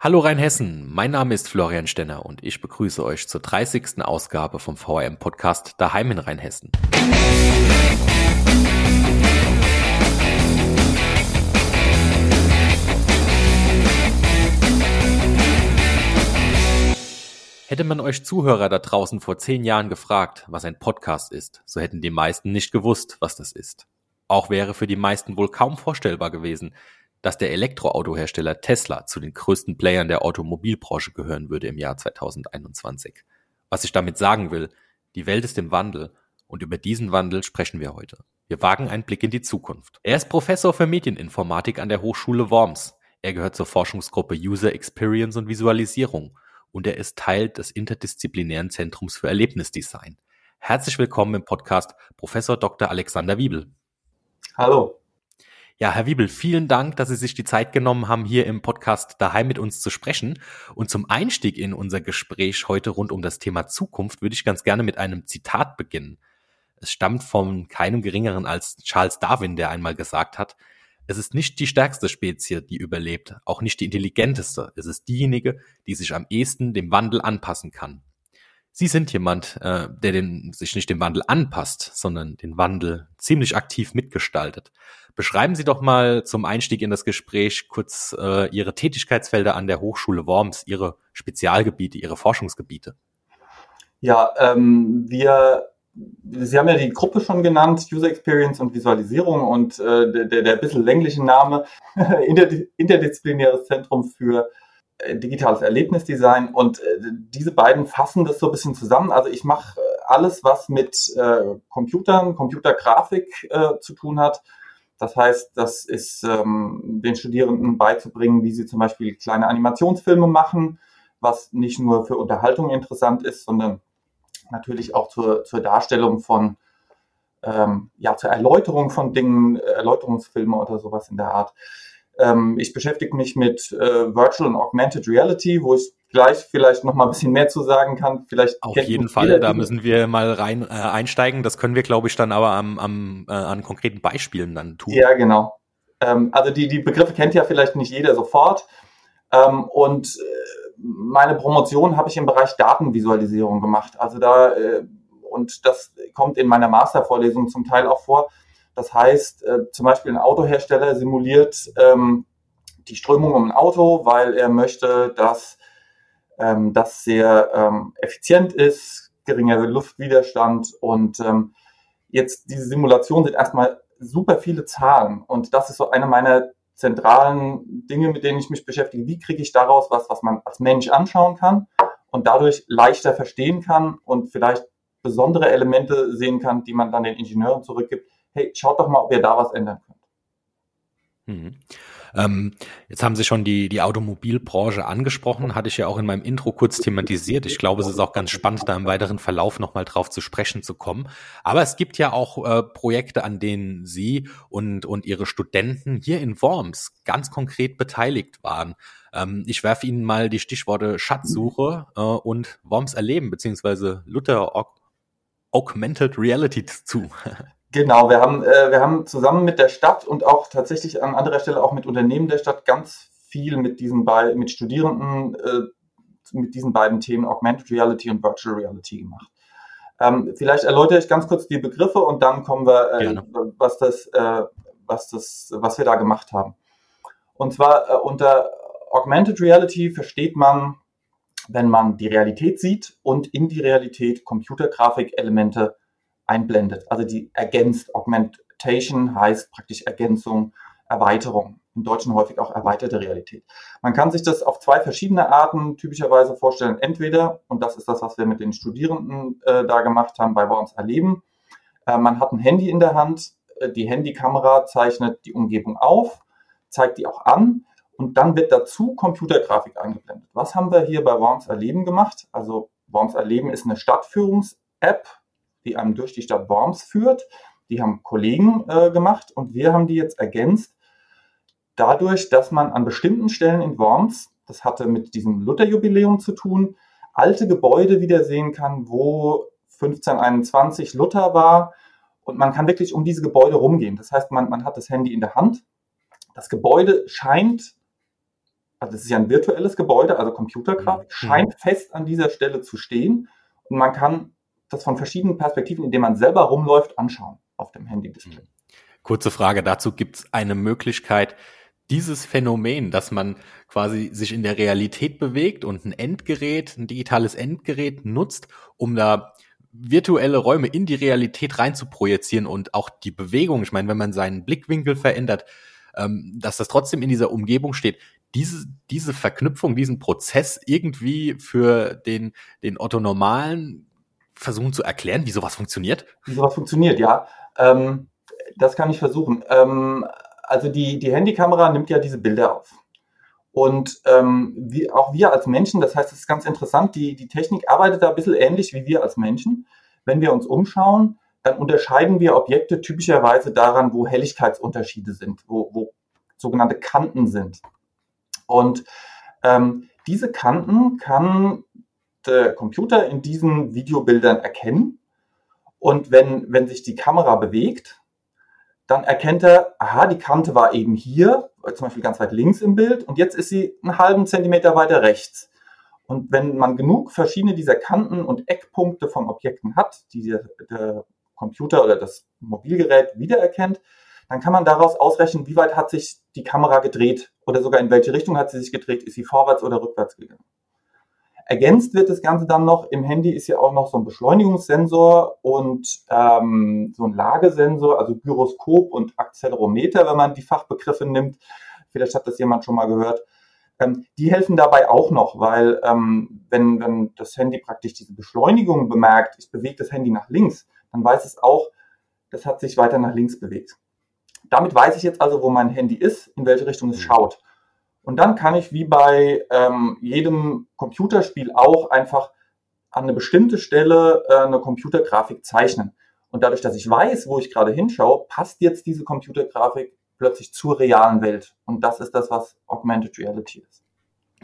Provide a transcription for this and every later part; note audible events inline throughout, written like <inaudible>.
Hallo Rheinhessen, mein Name ist Florian Stenner und ich begrüße euch zur 30. Ausgabe vom VRM Podcast Daheim in Rheinhessen. Hätte man euch Zuhörer da draußen vor zehn Jahren gefragt, was ein Podcast ist, so hätten die meisten nicht gewusst, was das ist. Auch wäre für die meisten wohl kaum vorstellbar gewesen, dass der Elektroautohersteller Tesla zu den größten Playern der Automobilbranche gehören würde im Jahr 2021. Was ich damit sagen will, die Welt ist im Wandel und über diesen Wandel sprechen wir heute. Wir wagen einen Blick in die Zukunft. Er ist Professor für Medieninformatik an der Hochschule Worms. Er gehört zur Forschungsgruppe User Experience und Visualisierung und er ist Teil des interdisziplinären Zentrums für Erlebnisdesign. Herzlich willkommen im Podcast Professor Dr. Alexander Wiebel. Hallo. Ja, Herr Wiebel, vielen Dank, dass Sie sich die Zeit genommen haben, hier im Podcast daheim mit uns zu sprechen. Und zum Einstieg in unser Gespräch heute rund um das Thema Zukunft würde ich ganz gerne mit einem Zitat beginnen. Es stammt von keinem geringeren als Charles Darwin, der einmal gesagt hat, es ist nicht die stärkste Spezie, die überlebt, auch nicht die intelligenteste. Es ist diejenige, die sich am ehesten dem Wandel anpassen kann. Sie sind jemand, äh, der den, sich nicht dem Wandel anpasst, sondern den Wandel ziemlich aktiv mitgestaltet. Beschreiben Sie doch mal zum Einstieg in das Gespräch kurz äh, Ihre Tätigkeitsfelder an der Hochschule Worms, Ihre Spezialgebiete, Ihre Forschungsgebiete. Ja, ähm, wir, Sie haben ja die Gruppe schon genannt, User Experience und Visualisierung und äh, der, der ein bisschen längliche Name, <laughs> Interdisziplinäres Zentrum für digitales Erlebnisdesign und äh, diese beiden fassen das so ein bisschen zusammen. Also ich mache äh, alles, was mit äh, Computern, Computergrafik äh, zu tun hat. Das heißt, das ist ähm, den Studierenden beizubringen, wie sie zum Beispiel kleine Animationsfilme machen, was nicht nur für Unterhaltung interessant ist, sondern natürlich auch zur, zur Darstellung von, ähm, ja, zur Erläuterung von Dingen, Erläuterungsfilme oder sowas in der Art. Ähm, ich beschäftige mich mit äh, Virtual und Augmented Reality, wo ich gleich vielleicht noch mal ein bisschen mehr zu sagen kann. Vielleicht auf jeden Fall, da müssen wir mal rein äh, einsteigen. Das können wir, glaube ich, dann aber am, am äh, an konkreten Beispielen dann tun. Ja, genau. Ähm, also die die Begriffe kennt ja vielleicht nicht jeder sofort. Ähm, und äh, meine Promotion habe ich im Bereich Datenvisualisierung gemacht. Also da äh, und das kommt in meiner Mastervorlesung zum Teil auch vor. Das heißt, äh, zum Beispiel ein Autohersteller simuliert ähm, die Strömung um ein Auto, weil er möchte, dass ähm, das sehr ähm, effizient ist, geringere Luftwiderstand und ähm, jetzt diese Simulationen sind erstmal super viele Zahlen und das ist so eine meiner zentralen Dinge, mit denen ich mich beschäftige. Wie kriege ich daraus was, was man als Mensch anschauen kann und dadurch leichter verstehen kann und vielleicht besondere Elemente sehen kann, die man dann den Ingenieuren zurückgibt, hey, schaut doch mal, ob ihr da was ändern könnt. Mhm. Ähm, jetzt haben Sie schon die, die Automobilbranche angesprochen, hatte ich ja auch in meinem Intro kurz thematisiert. Ich glaube, es ist auch ganz spannend, da im weiteren Verlauf nochmal drauf zu sprechen zu kommen. Aber es gibt ja auch äh, Projekte, an denen Sie und, und Ihre Studenten hier in Worms ganz konkret beteiligt waren. Ähm, ich werfe Ihnen mal die Stichworte Schatzsuche äh, und Worms erleben, beziehungsweise Luther Augmented Reality zu. <laughs> Genau, wir haben, äh, wir haben zusammen mit der Stadt und auch tatsächlich an anderer Stelle auch mit Unternehmen der Stadt ganz viel mit diesen beiden, mit Studierenden, äh, mit diesen beiden Themen Augmented Reality und Virtual Reality gemacht. Ähm, vielleicht erläutere ich ganz kurz die Begriffe und dann kommen wir, äh, was das, äh, was das, was wir da gemacht haben. Und zwar äh, unter Augmented Reality versteht man, wenn man die Realität sieht und in die Realität Computergrafik-Elemente einblendet. Also die ergänzt. Augmentation heißt praktisch Ergänzung, Erweiterung. Im Deutschen häufig auch erweiterte Realität. Man kann sich das auf zwei verschiedene Arten typischerweise vorstellen. Entweder, und das ist das, was wir mit den Studierenden äh, da gemacht haben, bei uns erleben, äh, man hat ein Handy in der Hand, äh, die Handykamera zeichnet die Umgebung auf, zeigt die auch an und dann wird dazu Computergrafik eingeblendet. Was haben wir hier bei Worms Erleben gemacht? Also Worms Erleben ist eine Stadtführungs-App, die einem durch die Stadt Worms führt. Die haben Kollegen äh, gemacht und wir haben die jetzt ergänzt dadurch, dass man an bestimmten Stellen in Worms, das hatte mit diesem Lutherjubiläum zu tun, alte Gebäude wiedersehen kann, wo 1521 Luther war und man kann wirklich um diese Gebäude rumgehen. Das heißt, man, man hat das Handy in der Hand. Das Gebäude scheint also es ist ja ein virtuelles Gebäude, also Computergrafik, mhm. scheint fest an dieser Stelle zu stehen und man kann das von verschiedenen Perspektiven, indem man selber rumläuft, anschauen auf dem Handy-Display. Mhm. Kurze Frage dazu, gibt es eine Möglichkeit, dieses Phänomen, dass man quasi sich in der Realität bewegt und ein Endgerät, ein digitales Endgerät nutzt, um da virtuelle Räume in die Realität rein zu projizieren und auch die Bewegung, ich meine, wenn man seinen Blickwinkel verändert, ähm, dass das trotzdem in dieser Umgebung steht. Diese, diese Verknüpfung, diesen Prozess irgendwie für den, den Otto Normalen versuchen zu erklären, wie sowas funktioniert? Wie sowas funktioniert, ja. Ähm, das kann ich versuchen. Ähm, also die, die Handykamera nimmt ja diese Bilder auf. Und ähm, wie, auch wir als Menschen, das heißt, es ist ganz interessant, die, die Technik arbeitet da ein bisschen ähnlich wie wir als Menschen. Wenn wir uns umschauen, dann unterscheiden wir Objekte typischerweise daran, wo Helligkeitsunterschiede sind, wo, wo sogenannte Kanten sind. Und ähm, diese Kanten kann der Computer in diesen Videobildern erkennen. Und wenn, wenn sich die Kamera bewegt, dann erkennt er, aha, die Kante war eben hier, zum Beispiel ganz weit links im Bild, und jetzt ist sie einen halben Zentimeter weiter rechts. Und wenn man genug verschiedene dieser Kanten und Eckpunkte von Objekten hat, die der, der Computer oder das Mobilgerät wiedererkennt, dann kann man daraus ausrechnen, wie weit hat sich die Kamera gedreht oder sogar in welche Richtung hat sie sich gedreht, ist sie vorwärts oder rückwärts gegangen. Ergänzt wird das Ganze dann noch, im Handy ist ja auch noch so ein Beschleunigungssensor und ähm, so ein Lagesensor, also Gyroskop und Accelerometer, wenn man die Fachbegriffe nimmt. Vielleicht hat das jemand schon mal gehört. Ähm, die helfen dabei auch noch, weil ähm, wenn, wenn das Handy praktisch diese Beschleunigung bemerkt, ich bewege das Handy nach links, dann weiß es auch, das hat sich weiter nach links bewegt. Damit weiß ich jetzt also, wo mein Handy ist, in welche Richtung es mhm. schaut. Und dann kann ich wie bei ähm, jedem Computerspiel auch einfach an eine bestimmte Stelle äh, eine Computergrafik zeichnen. Und dadurch, dass ich weiß, wo ich gerade hinschaue, passt jetzt diese Computergrafik plötzlich zur realen Welt. Und das ist das, was Augmented Reality ist.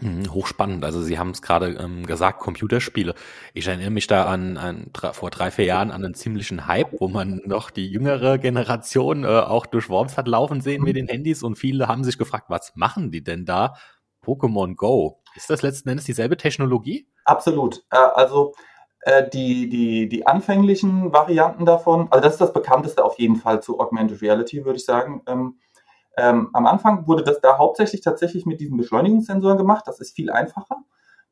Mhm, hochspannend. Also Sie haben es gerade ähm, gesagt, Computerspiele. Ich erinnere mich da an, an vor drei, vier Jahren an einen ziemlichen Hype, wo man noch die jüngere Generation äh, auch durch Worms hat laufen sehen mit den Handys und viele haben sich gefragt, was machen die denn da? Pokémon Go. Ist das letzten Endes dieselbe Technologie? Absolut. Äh, also äh, die, die, die anfänglichen Varianten davon, also das ist das bekannteste auf jeden Fall zu Augmented Reality, würde ich sagen. Ähm, ähm, am Anfang wurde das da hauptsächlich tatsächlich mit diesen Beschleunigungssensoren gemacht. Das ist viel einfacher.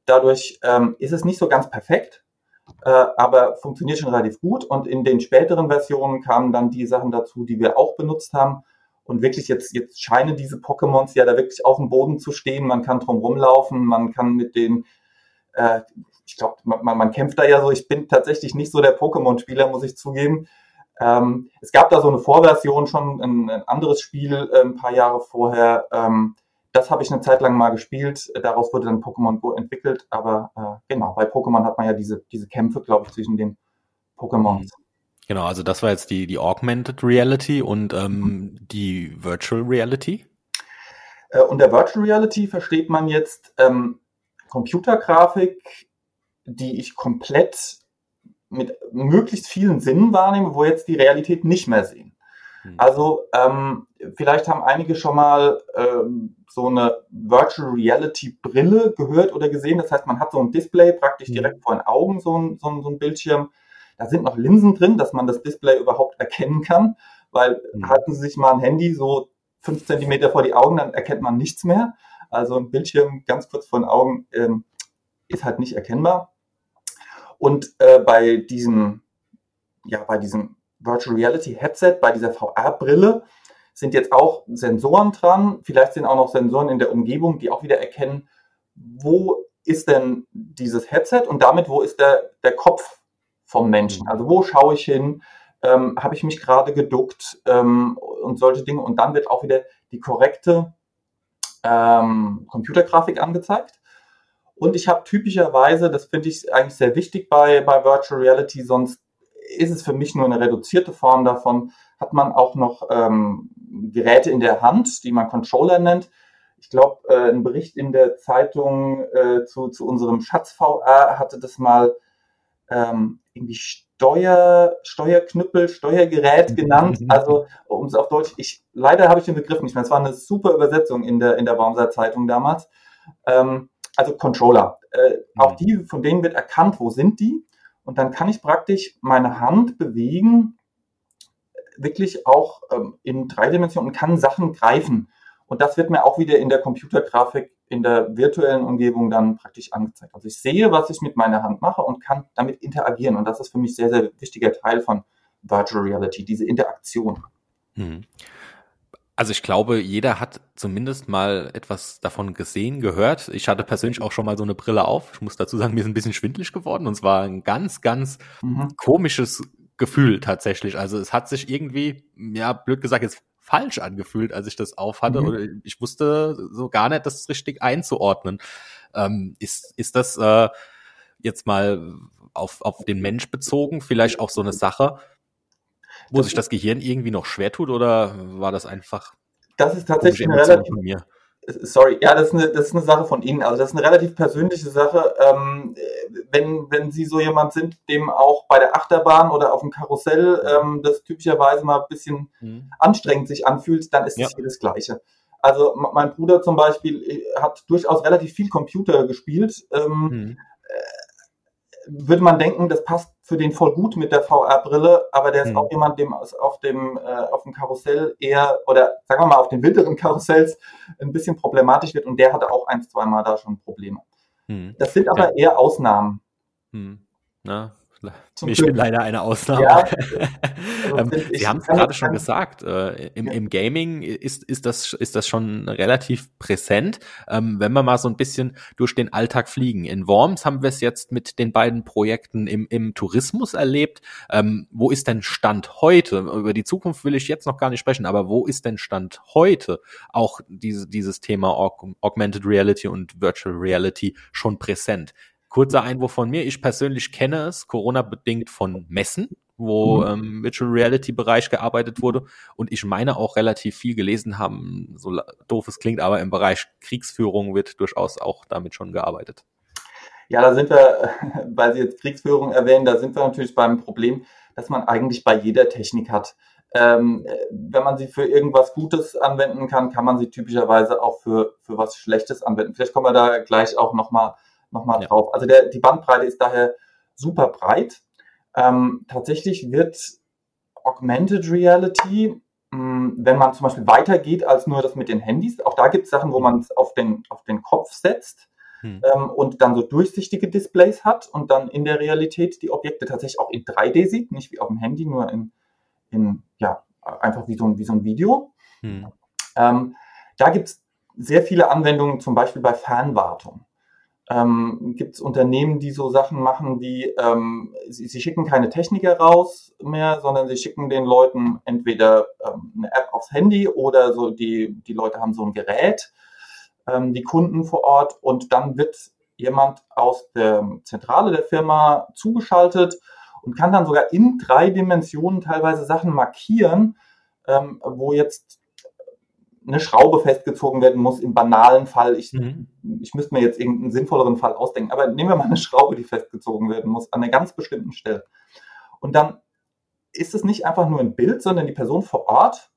Dadurch ähm, ist es nicht so ganz perfekt, äh, aber funktioniert schon relativ gut. Und in den späteren Versionen kamen dann die Sachen dazu, die wir auch benutzt haben. Und wirklich jetzt, jetzt scheinen diese Pokémons ja da wirklich auf dem Boden zu stehen. Man kann drum rumlaufen, man kann mit den, äh, ich glaube, man, man kämpft da ja so. Ich bin tatsächlich nicht so der Pokémon-Spieler, muss ich zugeben. Ähm, es gab da so eine Vorversion schon, ein, ein anderes Spiel äh, ein paar Jahre vorher. Ähm, das habe ich eine Zeit lang mal gespielt. Daraus wurde dann Pokémon Go entwickelt. Aber äh, genau, bei Pokémon hat man ja diese, diese Kämpfe, glaube ich, zwischen den Pokémons. Genau, also das war jetzt die, die Augmented Reality und ähm, die Virtual Reality. Äh, unter Virtual Reality versteht man jetzt ähm, Computergrafik, die ich komplett mit möglichst vielen Sinnen wahrnehme, wo jetzt die Realität nicht mehr sehen. Hm. Also ähm, vielleicht haben einige schon mal ähm, so eine Virtual Reality Brille gehört oder gesehen. Das heißt, man hat so ein Display praktisch hm. direkt vor den Augen, so ein, so ein, so ein Bildschirm. Da sind noch Linsen drin, dass man das Display überhaupt erkennen kann, weil mhm. halten Sie sich mal ein Handy so fünf Zentimeter vor die Augen, dann erkennt man nichts mehr. Also ein Bildschirm ganz kurz vor den Augen ähm, ist halt nicht erkennbar. Und äh, bei diesem, ja, bei diesem Virtual Reality Headset, bei dieser VR-Brille, sind jetzt auch Sensoren dran. Vielleicht sind auch noch Sensoren in der Umgebung, die auch wieder erkennen, wo ist denn dieses Headset und damit, wo ist der, der Kopf vom Menschen? Also wo schaue ich hin? Ähm, Habe ich mich gerade geduckt ähm, und solche Dinge? Und dann wird auch wieder die korrekte ähm, Computergrafik angezeigt. Und ich habe typischerweise, das finde ich eigentlich sehr wichtig bei, bei Virtual Reality, sonst ist es für mich nur eine reduzierte Form davon, hat man auch noch ähm, Geräte in der Hand, die man Controller nennt. Ich glaube, äh, ein Bericht in der Zeitung äh, zu, zu unserem Schatz VR hatte das mal ähm, irgendwie Steuer, Steuerknüppel, Steuergerät genannt. Also, um es auf Deutsch, ich, leider habe ich den Begriff nicht mehr. Es war eine super Übersetzung in der, in der Baumseit Zeitung damals. Ähm, also Controller. Äh, mhm. Auch die, von denen wird erkannt, wo sind die. Und dann kann ich praktisch meine Hand bewegen, wirklich auch ähm, in drei Dimensionen und kann Sachen greifen. Und das wird mir auch wieder in der Computergrafik in der virtuellen Umgebung dann praktisch angezeigt. Also ich sehe, was ich mit meiner Hand mache und kann damit interagieren. Und das ist für mich sehr, sehr wichtiger Teil von Virtual Reality, diese Interaktion. Mhm. Also ich glaube, jeder hat zumindest mal etwas davon gesehen, gehört. Ich hatte persönlich auch schon mal so eine Brille auf. Ich muss dazu sagen, mir ist ein bisschen schwindlig geworden und es war ein ganz, ganz mhm. komisches Gefühl tatsächlich. Also es hat sich irgendwie, ja, blöd gesagt, jetzt falsch angefühlt, als ich das aufhatte. Mhm. Oder ich wusste so gar nicht, das richtig einzuordnen. Ähm, ist, ist das äh, jetzt mal auf, auf den Mensch bezogen vielleicht auch so eine Sache, wo sich das Gehirn irgendwie noch schwer tut oder war das einfach? Das ist tatsächlich eine relativ, sorry, ja, das ist, eine, das ist eine Sache von Ihnen. Also das ist eine relativ persönliche Sache. Ähm, wenn, wenn Sie so jemand sind, dem auch bei der Achterbahn oder auf dem Karussell ähm, das typischerweise mal ein bisschen mhm. anstrengend sich anfühlt, dann ist es ja. hier das Gleiche. Also mein Bruder zum Beispiel äh, hat durchaus relativ viel Computer gespielt. Ähm, mhm. Würde man denken, das passt für den voll gut mit der VR-Brille, aber der ist mhm. auch jemand, dem auf dem, äh, auf dem Karussell eher, oder sagen wir mal, auf den wilderen <laughs> Karussells ein bisschen problematisch wird und der hatte auch ein, zwei Mal da schon Probleme. Mhm. Das sind aber ja. eher Ausnahmen. Mhm. Na, zum ich bin leider eine Ausnahme. Ja, <laughs> ähm, Sie haben es gerade schon gesagt, äh, im, ja. im, Gaming ist, ist, das, ist das schon relativ präsent. Ähm, wenn wir mal so ein bisschen durch den Alltag fliegen. In Worms haben wir es jetzt mit den beiden Projekten im, im Tourismus erlebt. Ähm, wo ist denn Stand heute? Über die Zukunft will ich jetzt noch gar nicht sprechen, aber wo ist denn Stand heute auch diese, dieses Thema Augmented Reality und Virtual Reality schon präsent? Kurzer Einwurf von mir. Ich persönlich kenne es, Corona-bedingt von Messen, wo mhm. ähm, Virtual Reality Bereich gearbeitet wurde. Und ich meine auch relativ viel gelesen haben, so doof es klingt, aber im Bereich Kriegsführung wird durchaus auch damit schon gearbeitet. Ja, da sind wir, <laughs> weil Sie jetzt Kriegsführung erwähnen, da sind wir natürlich beim Problem, dass man eigentlich bei jeder Technik hat. Ähm, wenn man sie für irgendwas Gutes anwenden kann, kann man sie typischerweise auch für, für was Schlechtes anwenden. Vielleicht kommen wir da gleich auch nochmal nochmal ja. drauf. Also der, die Bandbreite ist daher super breit. Ähm, tatsächlich wird Augmented Reality, mh, hm, wenn man zum Beispiel weitergeht als nur das mit den Handys, auch da gibt es Sachen, wo man es auf den, auf den Kopf setzt hm. ähm, und dann so durchsichtige Displays hat und dann in der Realität die Objekte tatsächlich auch in 3D sieht, nicht wie auf dem Handy, nur in, in ja, einfach wie so ein, wie so ein Video. Hm. Ähm, da gibt es sehr viele Anwendungen, zum Beispiel bei Fernwartung ähm, gibt es Unternehmen, die so Sachen machen wie, ähm, sie, sie, schicken keine Techniker raus mehr, sondern sie schicken den Leuten entweder ähm, eine App aufs Handy oder so, die, die Leute haben so ein Gerät, ähm, die Kunden vor Ort und dann wird jemand aus der Zentrale der Firma zugeschaltet und kann dann sogar in drei Dimensionen teilweise Sachen markieren, ähm, wo jetzt eine Schraube festgezogen werden muss, im banalen Fall. Ich, mhm. ich müsste mir jetzt irgendeinen sinnvolleren Fall ausdenken, aber nehmen wir mal eine Schraube, die festgezogen werden muss, an einer ganz bestimmten Stelle. Und dann ist es nicht einfach nur ein Bild, sondern die Person vor Ort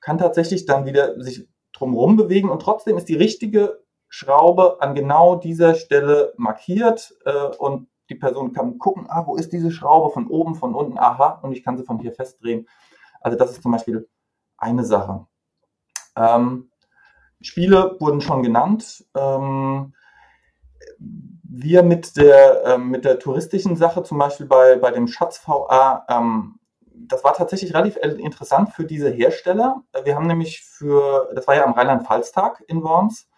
kann tatsächlich dann wieder sich drumherum bewegen und trotzdem ist die richtige Schraube an genau dieser Stelle markiert äh, und die Person kann gucken, ah, wo ist diese Schraube von oben, von unten, aha, und ich kann sie von hier festdrehen. Also das ist zum Beispiel eine Sache. Ähm, Spiele wurden schon genannt. Ähm, wir mit der, äh, mit der touristischen Sache, zum Beispiel bei, bei dem Schatz VA, ähm, das war tatsächlich relativ interessant für diese Hersteller. Wir haben nämlich für, das war ja am Rheinland-Pfalz-Tag in Worms,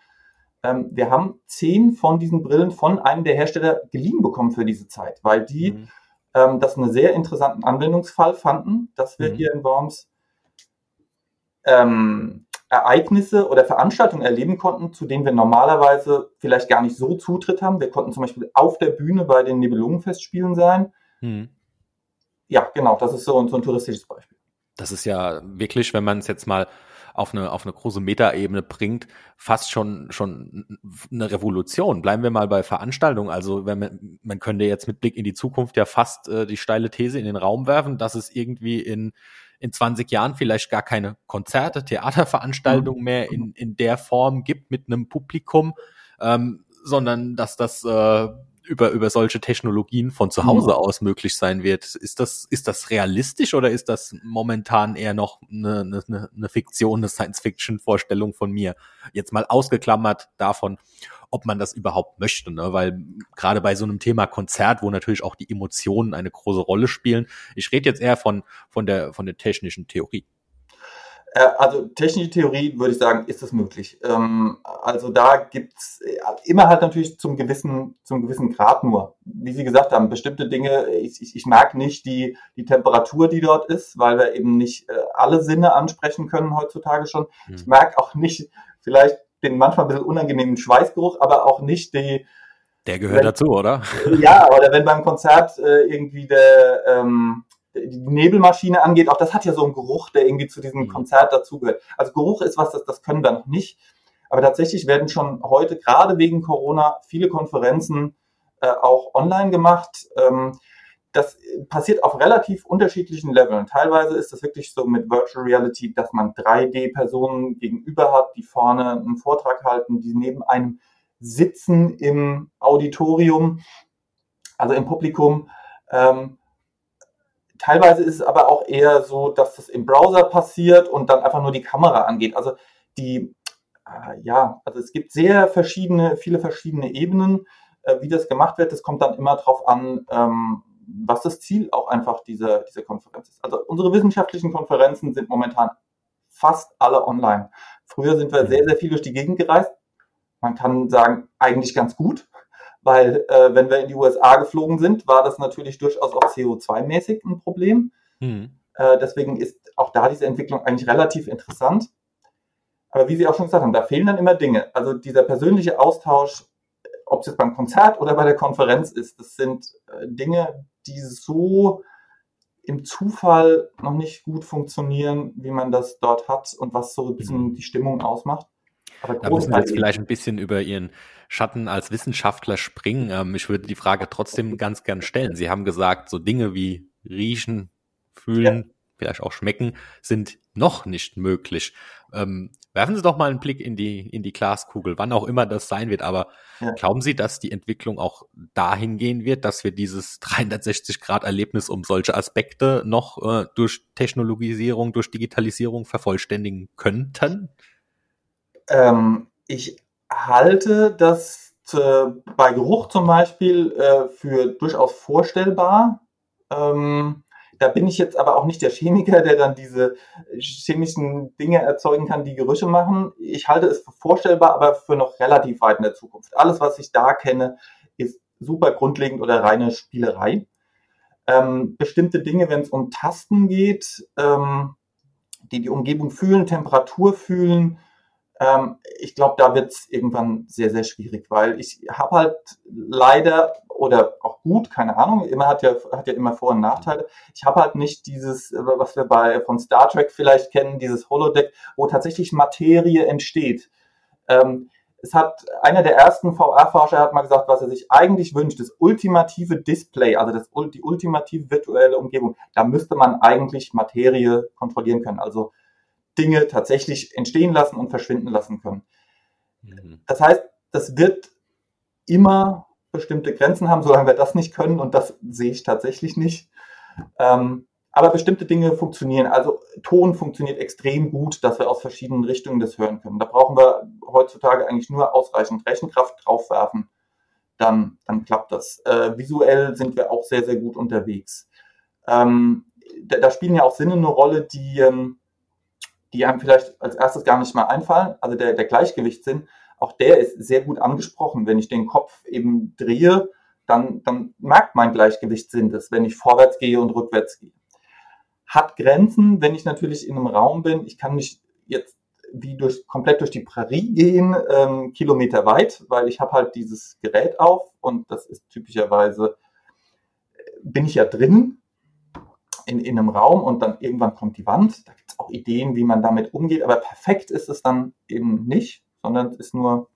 ähm, wir haben zehn von diesen Brillen von einem der Hersteller geliehen bekommen für diese Zeit, weil die mhm. ähm, das einen sehr interessanten Anwendungsfall fanden, dass wir mhm. hier in Worms ähm, Ereignisse oder Veranstaltungen erleben konnten, zu denen wir normalerweise vielleicht gar nicht so Zutritt haben. Wir konnten zum Beispiel auf der Bühne bei den Nibelungenfestspielen sein. Hm. Ja, genau, das ist so, so ein touristisches Beispiel. Das ist ja wirklich, wenn man es jetzt mal auf eine, auf eine große Metaebene bringt, fast schon, schon eine Revolution. Bleiben wir mal bei Veranstaltungen. Also wenn man, man könnte jetzt mit Blick in die Zukunft ja fast äh, die steile These in den Raum werfen, dass es irgendwie in in 20 Jahren vielleicht gar keine Konzerte, Theaterveranstaltungen mhm. mehr in, in der Form gibt mit einem Publikum. ähm, sondern dass das äh, über, über solche Technologien von zu Hause mhm. aus möglich sein wird. Ist das, ist das realistisch oder ist das momentan eher noch eine, eine, eine Fiktion, eine Science-Fiction-Vorstellung von mir? Jetzt mal ausgeklammert davon, ob man das überhaupt möchte, ne? weil gerade bei so einem Thema Konzert, wo natürlich auch die Emotionen eine große Rolle spielen, ich rede jetzt eher von, von, der, von der technischen Theorie. Äh, also technische Theorie würde ich sagen, ist es möglich. Ähm, also da gibt's äh, immer halt natürlich zum gewissen, zum gewissen Grad nur. Wie Sie gesagt haben, bestimmte Dinge, ich, ich, ich mag nicht die, die Temperatur, die dort ist, weil wir eben nicht äh, alle Sinne ansprechen können heutzutage schon. Mhm. Ich mag auch nicht vielleicht den manchmal ein bisschen unangenehmen Schweißgeruch, aber auch nicht die. Der gehört wenn, dazu, oder? Ja, oder wenn beim Konzert äh, irgendwie der, ähm, die Nebelmaschine angeht, auch das hat ja so einen Geruch, der irgendwie zu diesem mhm. Konzert dazugehört. Also Geruch ist was, das, das können wir noch nicht. Aber tatsächlich werden schon heute, gerade wegen Corona, viele Konferenzen äh, auch online gemacht. Ähm, das passiert auf relativ unterschiedlichen Leveln. Teilweise ist das wirklich so mit Virtual Reality, dass man 3D-Personen gegenüber hat, die vorne einen Vortrag halten, die neben einem sitzen im Auditorium, also im Publikum. Ähm, teilweise ist es aber auch eher so, dass das im Browser passiert und dann einfach nur die Kamera angeht. Also die, äh, ja, also es gibt sehr verschiedene, viele verschiedene Ebenen, äh, wie das gemacht wird. Das kommt dann immer drauf an, ähm, was das Ziel auch einfach dieser, dieser Konferenz ist. Also unsere wissenschaftlichen Konferenzen sind momentan fast alle online. Früher sind wir sehr, sehr viel durch die Gegend gereist. Man kann sagen, eigentlich ganz gut, weil äh, wenn wir in die USA geflogen sind, war das natürlich durchaus auch CO2-mäßig ein Problem. Mhm. Äh, deswegen ist auch da diese Entwicklung eigentlich relativ interessant. Aber wie Sie auch schon gesagt haben, da fehlen dann immer Dinge. Also dieser persönliche Austausch, ob es jetzt beim Konzert oder bei der Konferenz ist, das sind äh, Dinge, die so im Zufall noch nicht gut funktionieren, wie man das dort hat und was so ein bisschen mhm. die Stimmung ausmacht. Da müssen wir jetzt vielleicht ein bisschen über Ihren Schatten als Wissenschaftler springen. Ähm, ich würde die Frage trotzdem ganz gern stellen. Sie haben gesagt, so Dinge wie riechen, fühlen, ja. vielleicht auch schmecken, sind noch nicht möglich. Ähm, werfen Sie doch mal einen Blick in die, in die Glaskugel, wann auch immer das sein wird. Aber ja. glauben Sie, dass die Entwicklung auch dahin gehen wird, dass wir dieses <laughs> 360-Grad-Erlebnis um solche Aspekte noch äh, durch Technologisierung, durch Digitalisierung vervollständigen könnten? Ähm, ich halte das äh, bei Geruch zum Beispiel äh, für durchaus vorstellbar. Ähm, da bin ich jetzt aber auch nicht der Chemiker, der dann diese chemischen Dinge erzeugen kann, die Gerüche machen. Ich halte es für vorstellbar, aber für noch relativ weit in der Zukunft. Alles, was ich da kenne, ist super grundlegend oder reine Spielerei. Ähm, bestimmte Dinge, wenn es um Tasten geht, ähm, die die Umgebung fühlen, Temperatur fühlen, ähm, ich glaube, da wird es irgendwann sehr, sehr schwierig, weil ich habe halt leider oder auch gut, keine Ahnung, immer hat ja, hat ja immer Vor- und Nachteile. Ich habe halt nicht dieses, was wir bei von Star Trek vielleicht kennen, dieses Holodeck, wo tatsächlich Materie entsteht. Ähm, es hat einer der ersten VR-Forscher hat mal gesagt, was er sich eigentlich wünscht, das ultimative Display, also das, die ultimative virtuelle Umgebung. Da müsste man eigentlich Materie kontrollieren können. Also Dinge tatsächlich entstehen lassen und verschwinden lassen können. Mhm. Das heißt, das wird immer bestimmte Grenzen haben, solange wir das nicht können und das sehe ich tatsächlich nicht. Ähm, aber bestimmte Dinge funktionieren. Also Ton funktioniert extrem gut, dass wir aus verschiedenen Richtungen das hören können. Da brauchen wir heutzutage eigentlich nur ausreichend Rechenkraft draufwerfen. Dann, dann klappt das. Äh, visuell sind wir auch sehr, sehr gut unterwegs. Ähm, da, da, spielen ja auch Sinne eine Rolle, die, ähm, die einem vielleicht als erstes gar nicht mal einfallen. Also der, der Gleichgewichtssinn, auch der ist sehr gut angesprochen. Wenn ich den Kopf eben drehe, dann, dann merkt mein Gleichgewichtssinn das, wenn ich vorwärts gehe und rückwärts gehe. Hat Grenzen, wenn ich natürlich in einem Raum bin. Ich kann nicht jetzt wie durch komplett durch die Prärie gehen, ähm, Kilometer weit, weil ich habe halt dieses Gerät auf und das ist typischerweise, äh, bin ich ja drin in, in einem Raum und dann irgendwann kommt die Wand. Da auch Ideen, wie man damit umgeht, aber perfekt ist es dann eben nicht, sondern ist nur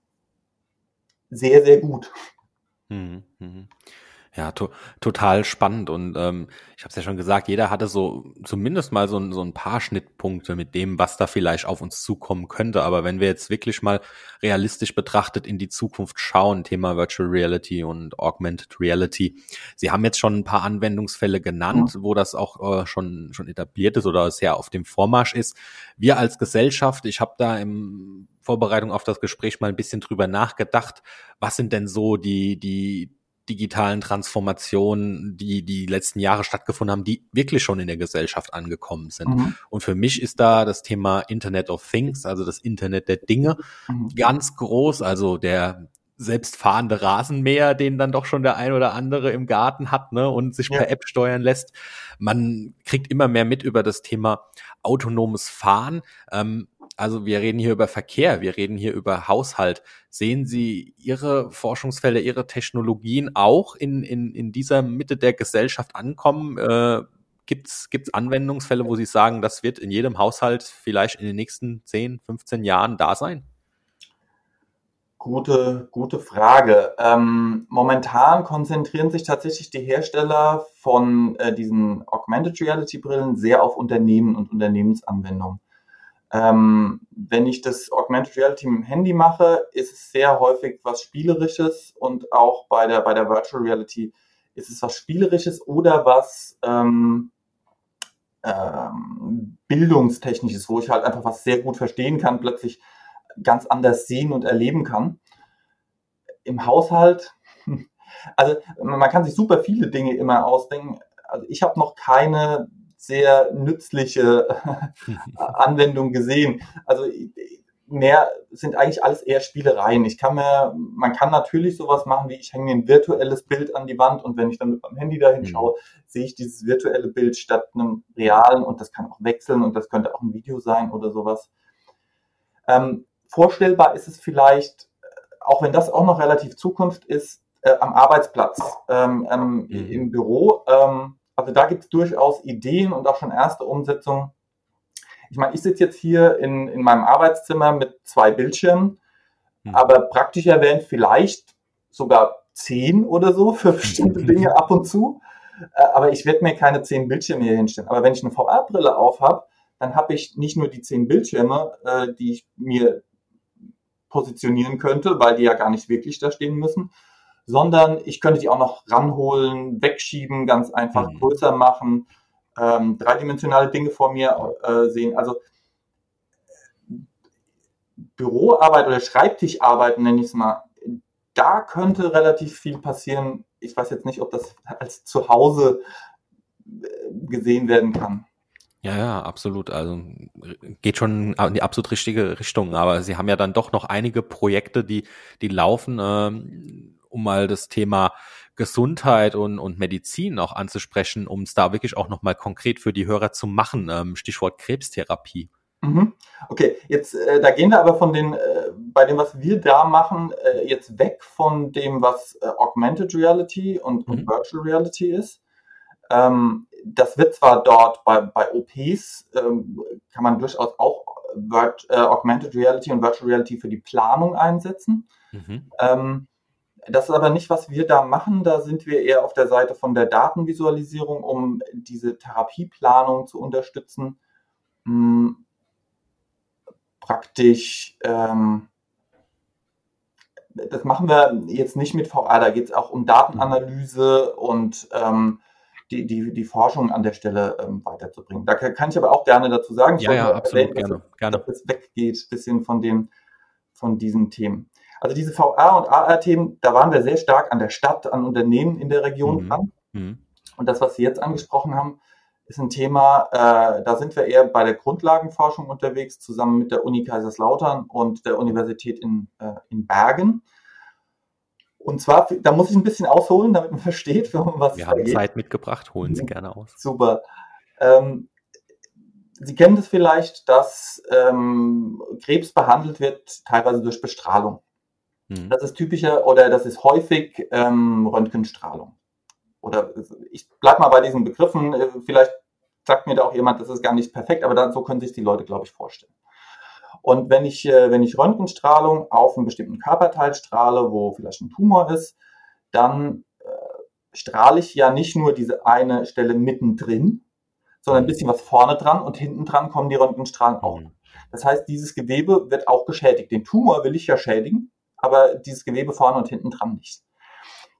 sehr, sehr gut. Mhm, mhm. Ja, to total spannend und ähm, ich habe es ja schon gesagt, jeder hatte so zumindest mal so, so ein paar Schnittpunkte mit dem, was da vielleicht auf uns zukommen könnte. Aber wenn wir jetzt wirklich mal realistisch betrachtet in die Zukunft schauen, Thema Virtual Reality und Augmented Reality, Sie haben jetzt schon ein paar Anwendungsfälle genannt, mhm. wo das auch äh, schon schon etabliert ist oder sehr auf dem Vormarsch ist. Wir als Gesellschaft, ich habe da im Vorbereitung auf das Gespräch mal ein bisschen drüber nachgedacht, was sind denn so die die digitalen Transformationen, die die letzten Jahre stattgefunden haben, die wirklich schon in der Gesellschaft angekommen sind. Mhm. Und für mich ist da das Thema Internet of Things, also das Internet der Dinge, mhm. ganz groß. Also der selbstfahrende Rasenmäher, den dann doch schon der ein oder andere im Garten hat, ne, und sich ja. per App steuern lässt. Man kriegt immer mehr mit über das Thema autonomes Fahren. Ähm, also wir reden hier über Verkehr, wir reden hier über Haushalt. Sehen Sie Ihre Forschungsfelder, Ihre Technologien auch in, in, in dieser Mitte der Gesellschaft ankommen? Äh, Gibt es Anwendungsfälle, wo Sie sagen, das wird in jedem Haushalt vielleicht in den nächsten 10, 15 Jahren da sein? Gute, gute Frage. Ähm, momentan konzentrieren sich tatsächlich die Hersteller von äh, diesen Augmented Reality Brillen sehr auf Unternehmen und Unternehmensanwendungen. Ähm, wenn ich das Augmented Reality mit dem Handy mache, ist es sehr häufig was Spielerisches und auch bei der, bei der Virtual Reality ist es was Spielerisches oder was ähm, ähm, Bildungstechnisches, wo ich halt einfach was sehr gut verstehen kann, plötzlich ganz anders sehen und erleben kann. Im Haushalt, <laughs> also man kann sich super viele Dinge immer ausdenken. Also ich habe noch keine sehr nützliche <laughs> Anwendung gesehen. Also mehr sind eigentlich alles eher Spielereien. Ich kann mir, man kann natürlich sowas machen, wie ich hänge mir ein virtuelles Bild an die Wand und wenn ich dann mit meinem Handy dahin mhm. schaue, sehe ich dieses virtuelle Bild statt einem realen und das kann auch wechseln und das könnte auch ein Video sein oder sowas. Ähm, vorstellbar ist es vielleicht, auch wenn das auch noch relativ Zukunft ist, äh, am Arbeitsplatz, ähm, ähm, mhm. im Büro. Ähm, also da gibt es durchaus Ideen und auch schon erste Umsetzungen. Ich meine, ich sitze jetzt hier in, in meinem Arbeitszimmer mit zwei Bildschirmen, mhm. aber praktisch erwähnt vielleicht sogar zehn oder so für <laughs> bestimmte Dinge ab und zu. Äh, aber ich werde mir keine zehn Bildschirme hier hinstellen. Aber wenn ich eine VR-Brille auf habe, dann habe ich nicht nur die zehn Bildschirme, äh, die ich mir positionieren könnte, weil die ja gar nicht wirklich da stehen müssen, sondern ich könnte die auch noch ranholen, wegschieben, ganz einfach mhm. größer machen, ähm, dreidimensionale Dinge vor mir äh, sehen. Also Büroarbeit oder Schreibtischarbeit, nenne ich es mal, da könnte relativ viel passieren. Ich weiß jetzt nicht, ob das als Zuhause äh, gesehen werden kann. Ja, ja, absolut. Also geht schon in die absolut richtige Richtung. Aber Sie haben ja dann doch noch einige Projekte, die, die laufen. Ähm, um mal das Thema Gesundheit und, und Medizin auch anzusprechen, um es da wirklich auch nochmal konkret für die Hörer zu machen. Ähm, Stichwort Krebstherapie. Mhm. Okay, jetzt äh, da gehen wir aber von den, äh, bei dem, was wir da machen, äh, jetzt weg von dem, was äh, Augmented Reality und, mhm. und, Virtual Reality ist. Ähm, das wird zwar dort bei, bei OPs, ähm, kann man durchaus auch Virt, äh, Augmented Reality und Virtual Reality für die Planung einsetzen. Mhm. Ähm, das ist aber nicht, was wir da machen. Da sind wir eher auf der Seite von der Datenvisualisierung, um diese Therapieplanung zu unterstützen. Hm, praktisch, ähm, das machen wir jetzt nicht mit VR, da geht es auch um Datenanalyse und ähm, die, die, die Forschung an der Stelle ähm, weiterzubringen. Da kann ich aber auch gerne dazu sagen, ja, ja, absolut, erwähnen, gerne, dass, gerne. dass es weggeht, bisschen von dem, von diesen Themen. Also diese VR- und AR-Themen, da waren wir sehr stark an der Stadt, an Unternehmen in der Region mhm. dran. Mhm. Und das, was Sie jetzt angesprochen haben, ist ein Thema, äh, da sind wir eher bei der Grundlagenforschung unterwegs, zusammen mit der Uni Kaiserslautern und der Universität in, äh, in Bergen. Und zwar, da muss ich ein bisschen ausholen, damit man <laughs> versteht, warum was Wir haben geht. Zeit mitgebracht, holen Sie gerne aus. Super. Ähm, Sie kennen das vielleicht, dass ähm, Krebs behandelt wird, teilweise durch Bestrahlung. Mhm. Das ist typischer oder das ist häufig ähm, Röntgenstrahlung. Oder ich bleibe mal bei diesen Begriffen. Äh, vielleicht sagt mir da auch jemand, das ist gar nicht perfekt, aber dann, so können sich die Leute, glaube ich, vorstellen. Und wenn ich, äh, wenn ich Röntgenstrahlung auf einen bestimmten Körperteil strahle, wo vielleicht ein Tumor ist, dann äh, strahle ich ja nicht nur diese eine Stelle mittendrin, sondern ein bisschen was vorne dran und hinten dran kommen die Röntgenstrahlen auch. Mhm. Das heißt, dieses Gewebe wird auch geschädigt. Den Tumor will ich ja schädigen, aber dieses Gewebe vorne und hinten dran nicht.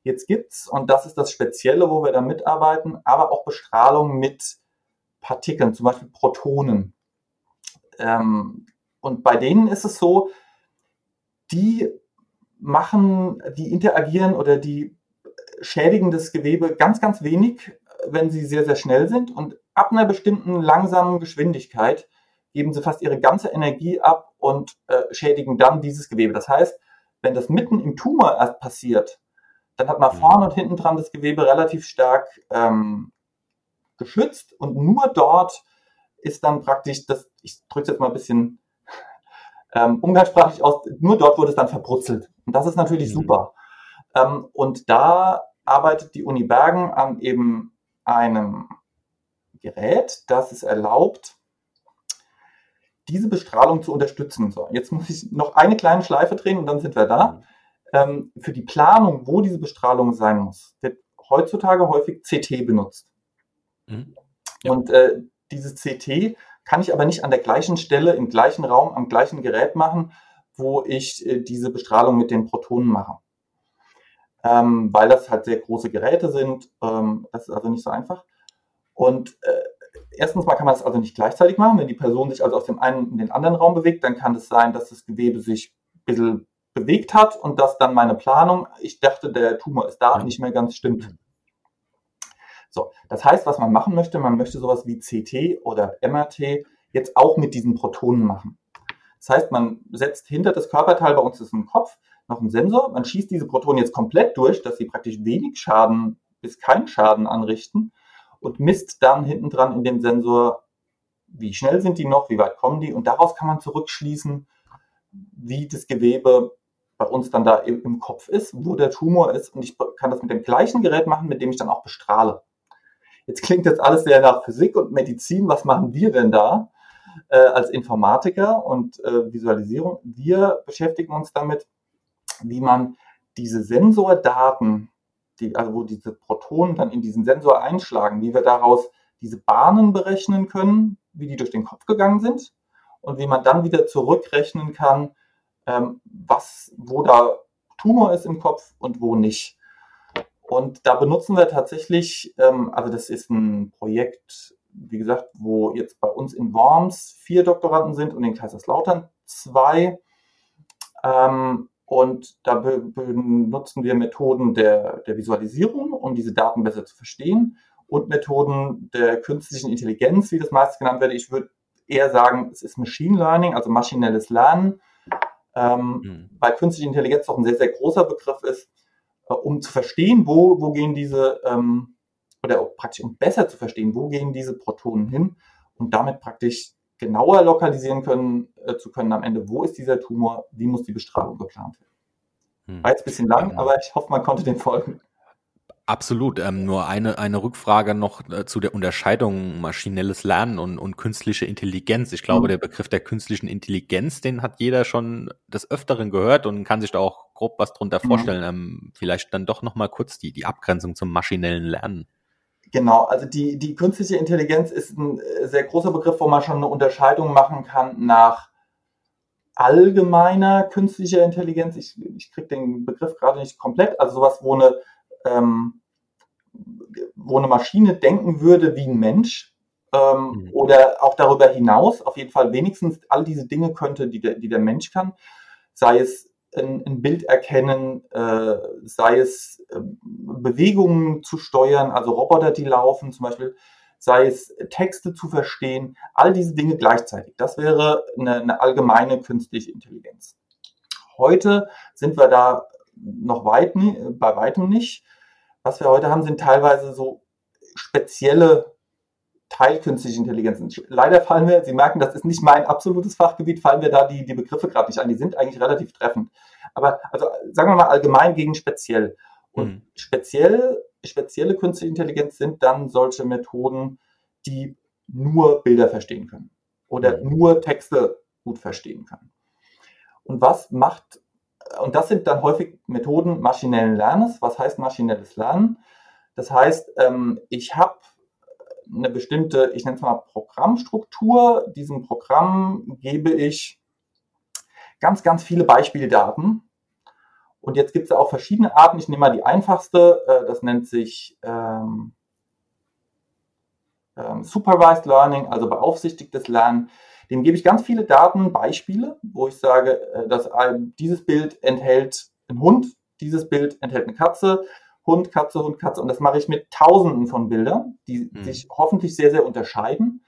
Jetzt gibt's, und das ist das Spezielle, wo wir da mitarbeiten, aber auch Bestrahlung mit Partikeln, zum Beispiel Protonen. Ähm, und bei denen ist es so, die machen, die interagieren oder die schädigen das Gewebe ganz, ganz wenig, wenn sie sehr, sehr schnell sind. Und ab einer bestimmten langsamen Geschwindigkeit geben sie fast ihre ganze Energie ab und äh, schädigen dann dieses Gewebe. Das heißt, wenn das mitten im Tumor erst passiert, dann hat man mhm. vorne und hinten dran das Gewebe relativ stark ähm, geschützt und nur dort ist dann praktisch das, ich drücke es jetzt mal ein bisschen <laughs> ähm, umgangssprachlich aus, nur dort wurde es dann verbrutzelt. Und das ist natürlich mhm. super. Ähm, und da arbeitet die Uni Bergen an eben einem Gerät, das es erlaubt, diese Bestrahlung zu unterstützen. So, jetzt muss ich noch eine kleine Schleife drehen und dann sind wir da. Mhm. Ähm, für die Planung, wo diese Bestrahlung sein muss, wird heutzutage häufig CT benutzt. Mhm. Ja. Und äh, dieses CT kann ich aber nicht an der gleichen Stelle, im gleichen Raum, am gleichen Gerät machen, wo ich äh, diese Bestrahlung mit den Protonen mache. Ähm, weil das halt sehr große Geräte sind. Ähm, das ist also nicht so einfach. Und äh, erstens mal kann man das also nicht gleichzeitig machen. Wenn die Person sich also aus dem einen in den anderen Raum bewegt, dann kann es sein, dass das Gewebe sich ein bisschen bewegt hat und dass dann meine Planung, ich dachte, der Tumor ist da, nicht mehr ganz stimmt. So, das heißt, was man machen möchte, man möchte sowas wie CT oder MRT jetzt auch mit diesen Protonen machen. Das heißt, man setzt hinter das Körperteil, bei uns ist ein Kopf, noch einen Sensor, man schießt diese Protonen jetzt komplett durch, dass sie praktisch wenig Schaden bis keinen Schaden anrichten und misst dann hinten dran in dem Sensor, wie schnell sind die noch, wie weit kommen die und daraus kann man zurückschließen, wie das Gewebe bei uns dann da im Kopf ist, wo der Tumor ist und ich kann das mit dem gleichen Gerät machen, mit dem ich dann auch bestrahle. Jetzt klingt jetzt alles sehr nach Physik und Medizin. Was machen wir denn da äh, als Informatiker und äh, Visualisierung? Wir beschäftigen uns damit, wie man diese Sensordaten, die, also wo diese Protonen dann in diesen Sensor einschlagen, wie wir daraus diese Bahnen berechnen können, wie die durch den Kopf gegangen sind und wie man dann wieder zurückrechnen kann, ähm, was, wo da Tumor ist im Kopf und wo nicht. Und da benutzen wir tatsächlich, ähm, also das ist ein Projekt, wie gesagt, wo jetzt bei uns in Worms vier Doktoranden sind und in Kaiserslautern zwei. Ähm, und da be benutzen wir Methoden der, der Visualisierung, um diese Daten besser zu verstehen und Methoden der künstlichen Intelligenz, wie das meist genannt wird. Ich würde eher sagen, es ist Machine Learning, also maschinelles Lernen, ähm, mhm. weil künstliche Intelligenz doch ein sehr, sehr großer Begriff ist äh, um zu verstehen, wo, wo gehen diese, ähm, oder praktisch um besser zu verstehen, wo gehen diese Protonen hin und damit praktisch genauer lokalisieren können, äh, zu können am Ende, wo ist dieser Tumor, wie muss die Bestrahlung geplant werden. Hm. War jetzt ein bisschen lang, aber ich hoffe, man konnte dem folgen. Absolut. Ähm, nur eine, eine Rückfrage noch äh, zu der Unterscheidung maschinelles Lernen und, und künstliche Intelligenz. Ich glaube, mhm. der Begriff der künstlichen Intelligenz, den hat jeder schon des Öfteren gehört und kann sich da auch grob was drunter mhm. vorstellen. Ähm, vielleicht dann doch noch mal kurz die, die Abgrenzung zum maschinellen Lernen. Genau, also die, die künstliche Intelligenz ist ein äh, sehr großer Begriff, wo man schon eine Unterscheidung machen kann nach allgemeiner künstlicher Intelligenz. Ich, ich kriege den Begriff gerade nicht komplett. Also sowas, wo eine ähm, wo eine Maschine denken würde wie ein Mensch ähm, mhm. oder auch darüber hinaus, auf jeden Fall wenigstens all diese Dinge könnte, die der, die der Mensch kann, sei es ein, ein Bild erkennen, äh, sei es äh, Bewegungen zu steuern, also Roboter, die laufen zum Beispiel, sei es Texte zu verstehen, all diese Dinge gleichzeitig. Das wäre eine, eine allgemeine künstliche Intelligenz. Heute sind wir da noch weit, bei weitem nicht was wir heute haben, sind teilweise so spezielle teilkünstliche Intelligenzen. Leider fallen mir, Sie merken, das ist nicht mein absolutes Fachgebiet, fallen mir da die, die Begriffe gerade nicht an. Die sind eigentlich relativ treffend. Aber also sagen wir mal allgemein gegen speziell. Und mhm. speziell, spezielle künstliche Intelligenz sind dann solche Methoden, die nur Bilder verstehen können oder mhm. nur Texte gut verstehen können. Und was macht und das sind dann häufig Methoden maschinellen Lernens. Was heißt maschinelles Lernen? Das heißt, ähm, ich habe eine bestimmte, ich nenne es mal Programmstruktur. Diesem Programm gebe ich ganz, ganz viele Beispieldaten. Und jetzt gibt es auch verschiedene Arten. Ich nehme mal die einfachste. Äh, das nennt sich ähm, ähm, Supervised Learning, also beaufsichtigtes Lernen. Dem gebe ich ganz viele Daten, Beispiele, wo ich sage, äh, dass dieses Bild enthält einen Hund, dieses Bild enthält eine Katze, Hund, Katze, Hund, Katze. Und das mache ich mit Tausenden von Bildern, die mhm. sich hoffentlich sehr, sehr unterscheiden.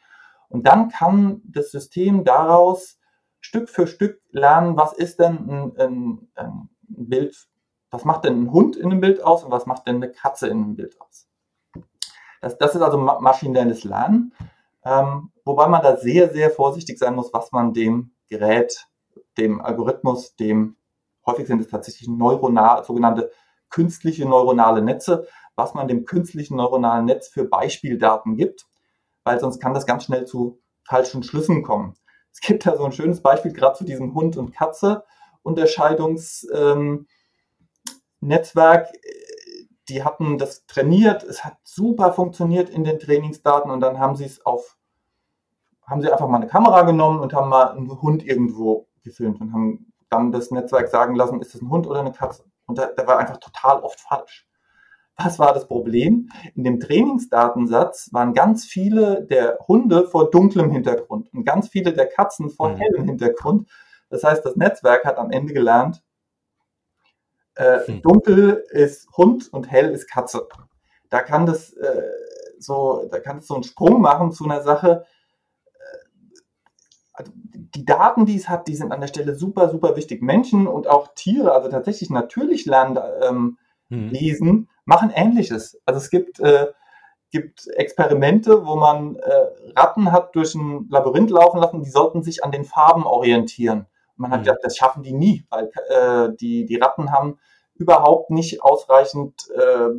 Und dann kann das System daraus Stück für Stück lernen, was ist denn ein, ein, ein Bild, was macht denn ein Hund in einem Bild aus und was macht denn eine Katze in einem Bild aus. Das, das ist also maschinelles Lernen, ähm, wobei man da sehr, sehr vorsichtig sein muss, was man dem Gerät, dem Algorithmus, dem, häufig sind es tatsächlich neuronal, sogenannte künstliche neuronale Netze, was man dem künstlichen neuronalen Netz für Beispieldaten gibt, weil sonst kann das ganz schnell zu falschen Schlüssen kommen. Es gibt da so ein schönes Beispiel gerade zu diesem Hund und Katze Unterscheidungsnetzwerk. Ähm, die hatten das trainiert, es hat super funktioniert in den Trainingsdaten und dann haben sie es auf, haben sie einfach mal eine Kamera genommen und haben mal einen Hund irgendwo gefilmt und haben dann das Netzwerk sagen lassen, ist das ein Hund oder eine Katze? Und da, da war einfach total oft falsch. Was war das Problem? In dem Trainingsdatensatz waren ganz viele der Hunde vor dunklem Hintergrund und ganz viele der Katzen vor mhm. hellem Hintergrund. Das heißt, das Netzwerk hat am Ende gelernt, äh, mhm. dunkel ist Hund und hell ist Katze. Da kann das äh, so, da kann es so einen Sprung machen zu einer Sache, also die Daten, die es hat, die sind an der Stelle super, super wichtig. Menschen und auch Tiere, also tatsächlich natürlich lernen, ähm, mhm. lesen, machen Ähnliches. Also es gibt, äh, gibt Experimente, wo man äh, Ratten hat durch ein Labyrinth laufen lassen, die sollten sich an den Farben orientieren. Und man hat mhm. gedacht, das schaffen die nie, weil äh, die, die Ratten haben überhaupt nicht ausreichend äh,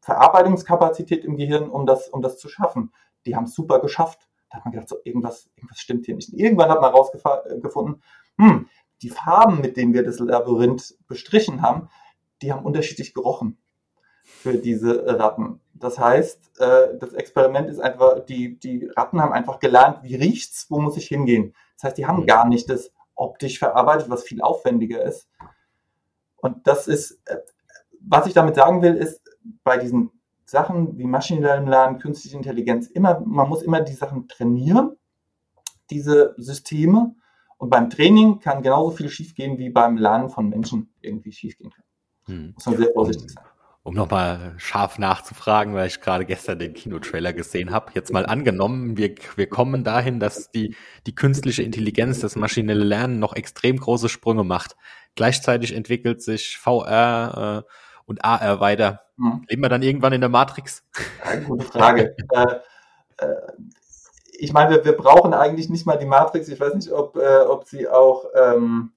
Verarbeitungskapazität im Gehirn, um das, um das zu schaffen. Die haben es super geschafft. Da hat man gedacht, so, irgendwas, irgendwas stimmt hier nicht. Und irgendwann hat man herausgefunden, hm, die Farben, mit denen wir das Labyrinth bestrichen haben, die haben unterschiedlich gerochen für diese Ratten. Das heißt, äh, das Experiment ist einfach, die, die Ratten haben einfach gelernt, wie riecht's, wo muss ich hingehen. Das heißt, die haben mhm. gar nicht das optisch verarbeitet, was viel aufwendiger ist. Und das ist, äh, was ich damit sagen will, ist, bei diesen Sachen wie maschinelles Lernen, künstliche Intelligenz, immer, man muss immer die Sachen trainieren, diese Systeme. Und beim Training kann genauso viel schiefgehen, wie beim Lernen von Menschen irgendwie schiefgehen kann. Hm. Muss man sehr vorsichtig sein. Um nochmal scharf nachzufragen, weil ich gerade gestern den Kinotrailer gesehen habe. Jetzt mal angenommen, wir, wir kommen dahin, dass die, die künstliche Intelligenz, das maschinelle Lernen noch extrem große Sprünge macht. Gleichzeitig entwickelt sich VR äh, und AR weiter. Hm. Leben wir dann irgendwann in der Matrix? Eine gute Frage. äh, äh, ich meine, wir, wir brauchen eigentlich nicht mal die Matrix. Ich weiß nicht, ob, äh, ob sie auch, ähm,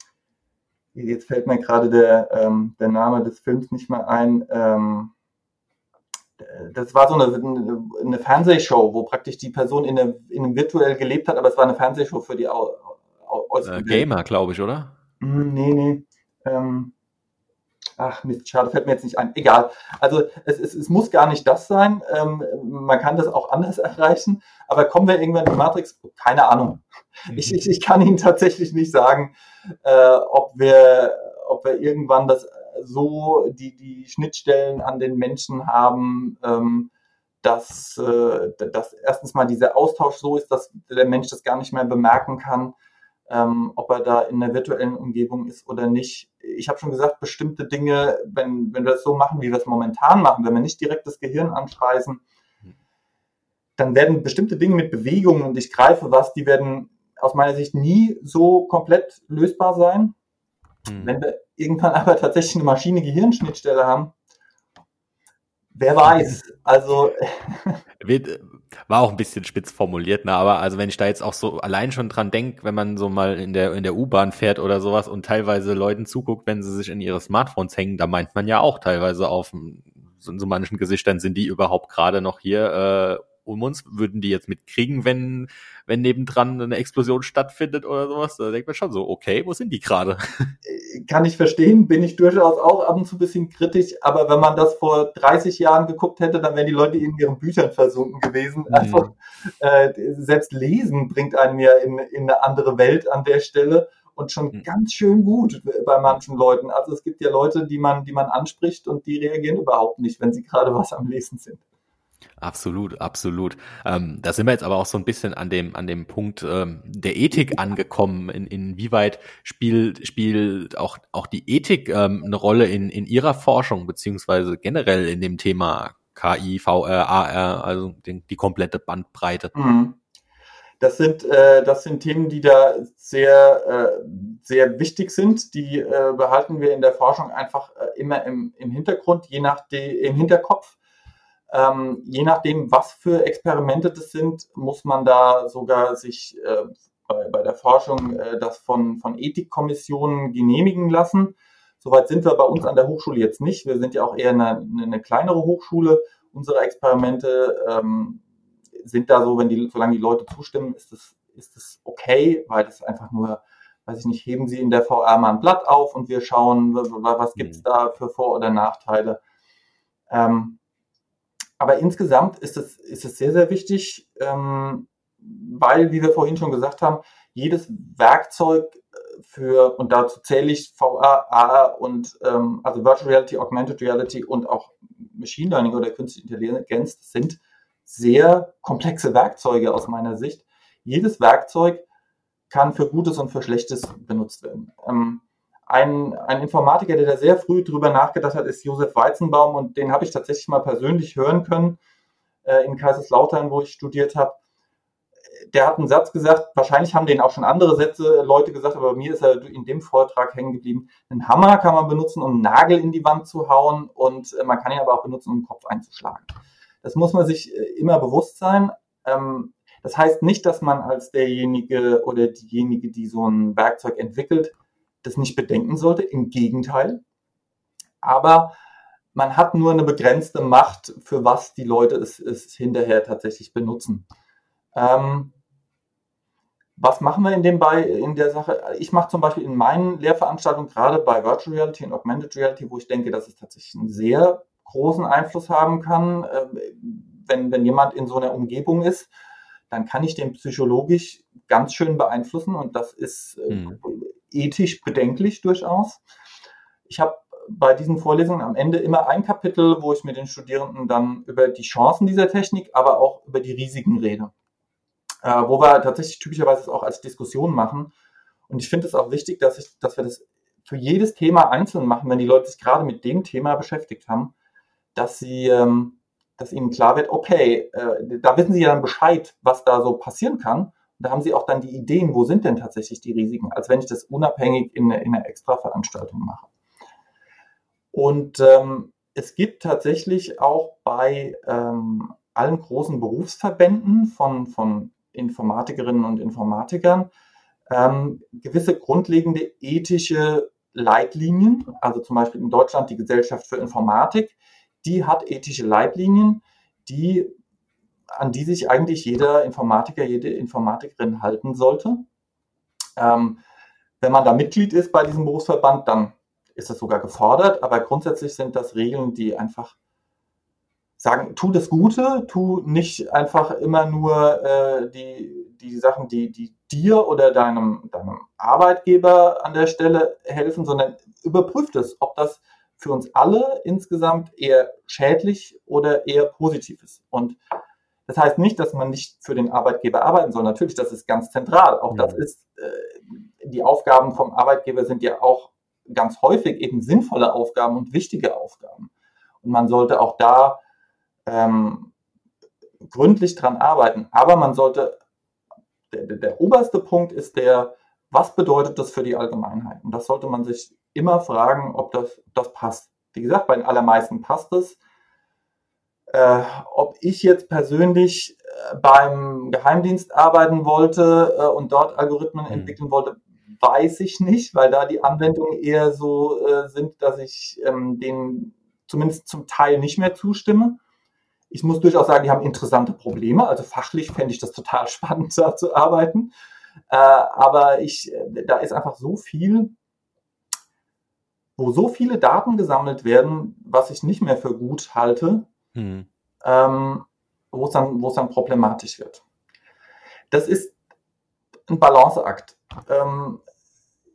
jetzt fällt mir gerade der, ähm, der Name des Films nicht mehr ein. Ähm, das war so eine, eine Fernsehshow, wo praktisch die Person in, der, in einem virtuell gelebt hat, aber es war eine Fernsehshow für die Au, Au, äh, Gamer, glaube ich, oder? Hm, nee, nee. Ähm, Ach Mist, schade, fällt mir jetzt nicht ein. Egal. Also es, es, es muss gar nicht das sein. Ähm, man kann das auch anders <laughs> erreichen. Aber kommen wir irgendwann in die Matrix? Keine Ahnung. Ich, ich, ich kann Ihnen tatsächlich nicht sagen, äh, ob, wir, ob wir irgendwann das so die, die Schnittstellen an den Menschen haben, ähm, dass, äh, dass erstens mal dieser Austausch so ist, dass der Mensch das gar nicht mehr bemerken kann ähm, ob er da in der virtuellen Umgebung ist oder nicht. Ich habe schon gesagt, bestimmte Dinge, wenn, wenn wir das so machen, wie wir es momentan machen, wenn wir nicht direkt das Gehirn anspeisen, dann werden bestimmte Dinge mit Bewegungen und ich greife was, die werden aus meiner Sicht nie so komplett lösbar sein. Hm. Wenn wir irgendwann <laughs> aber tatsächlich eine Maschine-Gehirnschnittstelle haben, wer weiß. Also <laughs> war auch ein bisschen spitz formuliert, ne? aber also wenn ich da jetzt auch so allein schon dran denke, wenn man so mal in der in der U-Bahn fährt oder sowas und teilweise Leuten zuguckt, wenn sie sich in ihre Smartphones hängen, da meint man ja auch teilweise auf so, so manchen Gesichtern sind die überhaupt gerade noch hier äh, um uns, würden die jetzt mitkriegen, wenn, wenn nebendran eine Explosion stattfindet oder sowas. Da denkt man schon so, okay, wo sind die gerade? Äh, kann ich verstehen, bin ich durchaus auch ab und zu ein bisschen kritisch, aber wenn man das vor 30 Jahren geguckt hätte, dann wären die Leute in ihren Büchern versunken gewesen. Mhm. Also äh, selbst Lesen bringt einen ja in, in eine andere Welt an der Stelle und schon mhm. ganz schön gut bei manchen Leuten. Also es gibt ja Leute, die man, die man anspricht und die reagieren überhaupt nicht, wenn sie gerade was am Lesen sind. Absolut, absolut. Ähm, da sind wir jetzt aber auch so ein bisschen an dem, an dem Punkt ähm, der Ethik angekommen. In, inwieweit spielt, spielt auch, auch die Ethik ähm, eine Rolle in, in Ihrer Forschung, beziehungsweise generell in dem Thema KI, VR, AR, also den, die komplette Bandbreite? Mhm. Das sind, äh, das sind Themen, die da sehr, äh, sehr wichtig sind. Die äh, behalten wir in der Forschung einfach äh, immer im, im Hintergrund, je nach de, im Hinterkopf. Ähm, je nachdem, was für Experimente das sind, muss man da sogar sich äh, bei, bei der Forschung äh, das von, von Ethikkommissionen genehmigen lassen. Soweit sind wir bei uns an der Hochschule jetzt nicht. Wir sind ja auch eher eine, eine kleinere Hochschule. Unsere Experimente ähm, sind da so, wenn die, solange die Leute zustimmen, ist es ist es okay, weil das einfach nur, weiß ich nicht, heben Sie in der VR mal ein Blatt auf und wir schauen, was gibt es mhm. da für Vor- oder Nachteile. Ähm, aber insgesamt ist es, ist es sehr, sehr wichtig, ähm, weil, wie wir vorhin schon gesagt haben, jedes Werkzeug äh, für, und dazu zähle ich VR, AR und ähm, also Virtual Reality, Augmented Reality und auch Machine Learning oder Künstliche Intelligenz sind sehr komplexe Werkzeuge aus meiner Sicht. Jedes Werkzeug kann für Gutes und für Schlechtes benutzt werden. Ähm, ein, ein Informatiker, der da sehr früh drüber nachgedacht hat, ist Josef Weizenbaum und den habe ich tatsächlich mal persönlich hören können äh, in Kaiserslautern, wo ich studiert habe. Der hat einen Satz gesagt, wahrscheinlich haben den auch schon andere Sätze Leute gesagt, aber mir ist er in dem Vortrag hängen geblieben. Einen Hammer kann man benutzen, um einen Nagel in die Wand zu hauen und äh, man kann ihn aber auch benutzen, um den Kopf einzuschlagen. Das muss man sich äh, immer bewusst sein. Ähm, das heißt nicht, dass man als derjenige oder diejenige, die so ein Werkzeug entwickelt, das nicht bedenken sollte. Im Gegenteil. Aber man hat nur eine begrenzte Macht, für was die Leute es, es hinterher tatsächlich benutzen. Ähm, was machen wir in, dem bei, in der Sache? Ich mache zum Beispiel in meinen Lehrveranstaltungen, gerade bei Virtual Reality und Augmented Reality, wo ich denke, dass es tatsächlich einen sehr großen Einfluss haben kann, äh, wenn, wenn jemand in so einer Umgebung ist, dann kann ich den psychologisch ganz schön beeinflussen und das ist äh, mhm. Ethisch bedenklich durchaus. Ich habe bei diesen Vorlesungen am Ende immer ein Kapitel, wo ich mit den Studierenden dann über die Chancen dieser Technik, aber auch über die Risiken rede. Äh, wo wir tatsächlich typischerweise auch als Diskussion machen. Und ich finde es auch wichtig, dass, ich, dass wir das für jedes Thema einzeln machen, wenn die Leute sich gerade mit dem Thema beschäftigt haben, dass sie, ähm, dass ihnen klar wird, okay, äh, da wissen sie ja dann Bescheid, was da so passieren kann. Da haben sie auch dann die Ideen, wo sind denn tatsächlich die Risiken, als wenn ich das unabhängig in, in einer Extra-Veranstaltung mache. Und ähm, es gibt tatsächlich auch bei ähm, allen großen Berufsverbänden von, von Informatikerinnen und Informatikern ähm, gewisse grundlegende ethische Leitlinien, also zum Beispiel in Deutschland die Gesellschaft für Informatik, die hat ethische Leitlinien, die, an die sich eigentlich jeder Informatiker, jede Informatikerin halten sollte. Ähm, wenn man da Mitglied ist bei diesem Berufsverband, dann ist das sogar gefordert, aber grundsätzlich sind das Regeln, die einfach sagen, tu das Gute, tu nicht einfach immer nur äh, die, die Sachen, die, die dir oder deinem, deinem Arbeitgeber an der Stelle helfen, sondern überprüft es, ob das für uns alle insgesamt eher schädlich oder eher positiv ist. Und das heißt nicht, dass man nicht für den Arbeitgeber arbeiten soll. Natürlich, das ist ganz zentral. Auch ja. das ist, äh, die Aufgaben vom Arbeitgeber sind ja auch ganz häufig eben sinnvolle Aufgaben und wichtige Aufgaben. Und man sollte auch da ähm, gründlich dran arbeiten. Aber man sollte, der, der, der oberste Punkt ist der, was bedeutet das für die Allgemeinheit? Und das sollte man sich immer fragen, ob das, das passt. Wie gesagt, bei den allermeisten passt es. Äh, ob ich jetzt persönlich äh, beim Geheimdienst arbeiten wollte äh, und dort Algorithmen mhm. entwickeln wollte, weiß ich nicht, weil da die Anwendungen eher so äh, sind, dass ich ähm, denen zumindest zum Teil nicht mehr zustimme. Ich muss durchaus sagen, die haben interessante Probleme. Also fachlich fände ich das total <laughs> spannend, da zu arbeiten. Äh, aber ich, da ist einfach so viel, wo so viele Daten gesammelt werden, was ich nicht mehr für gut halte, hm. ähm, wo es dann, dann problematisch wird. Das ist ein Balanceakt. Ähm,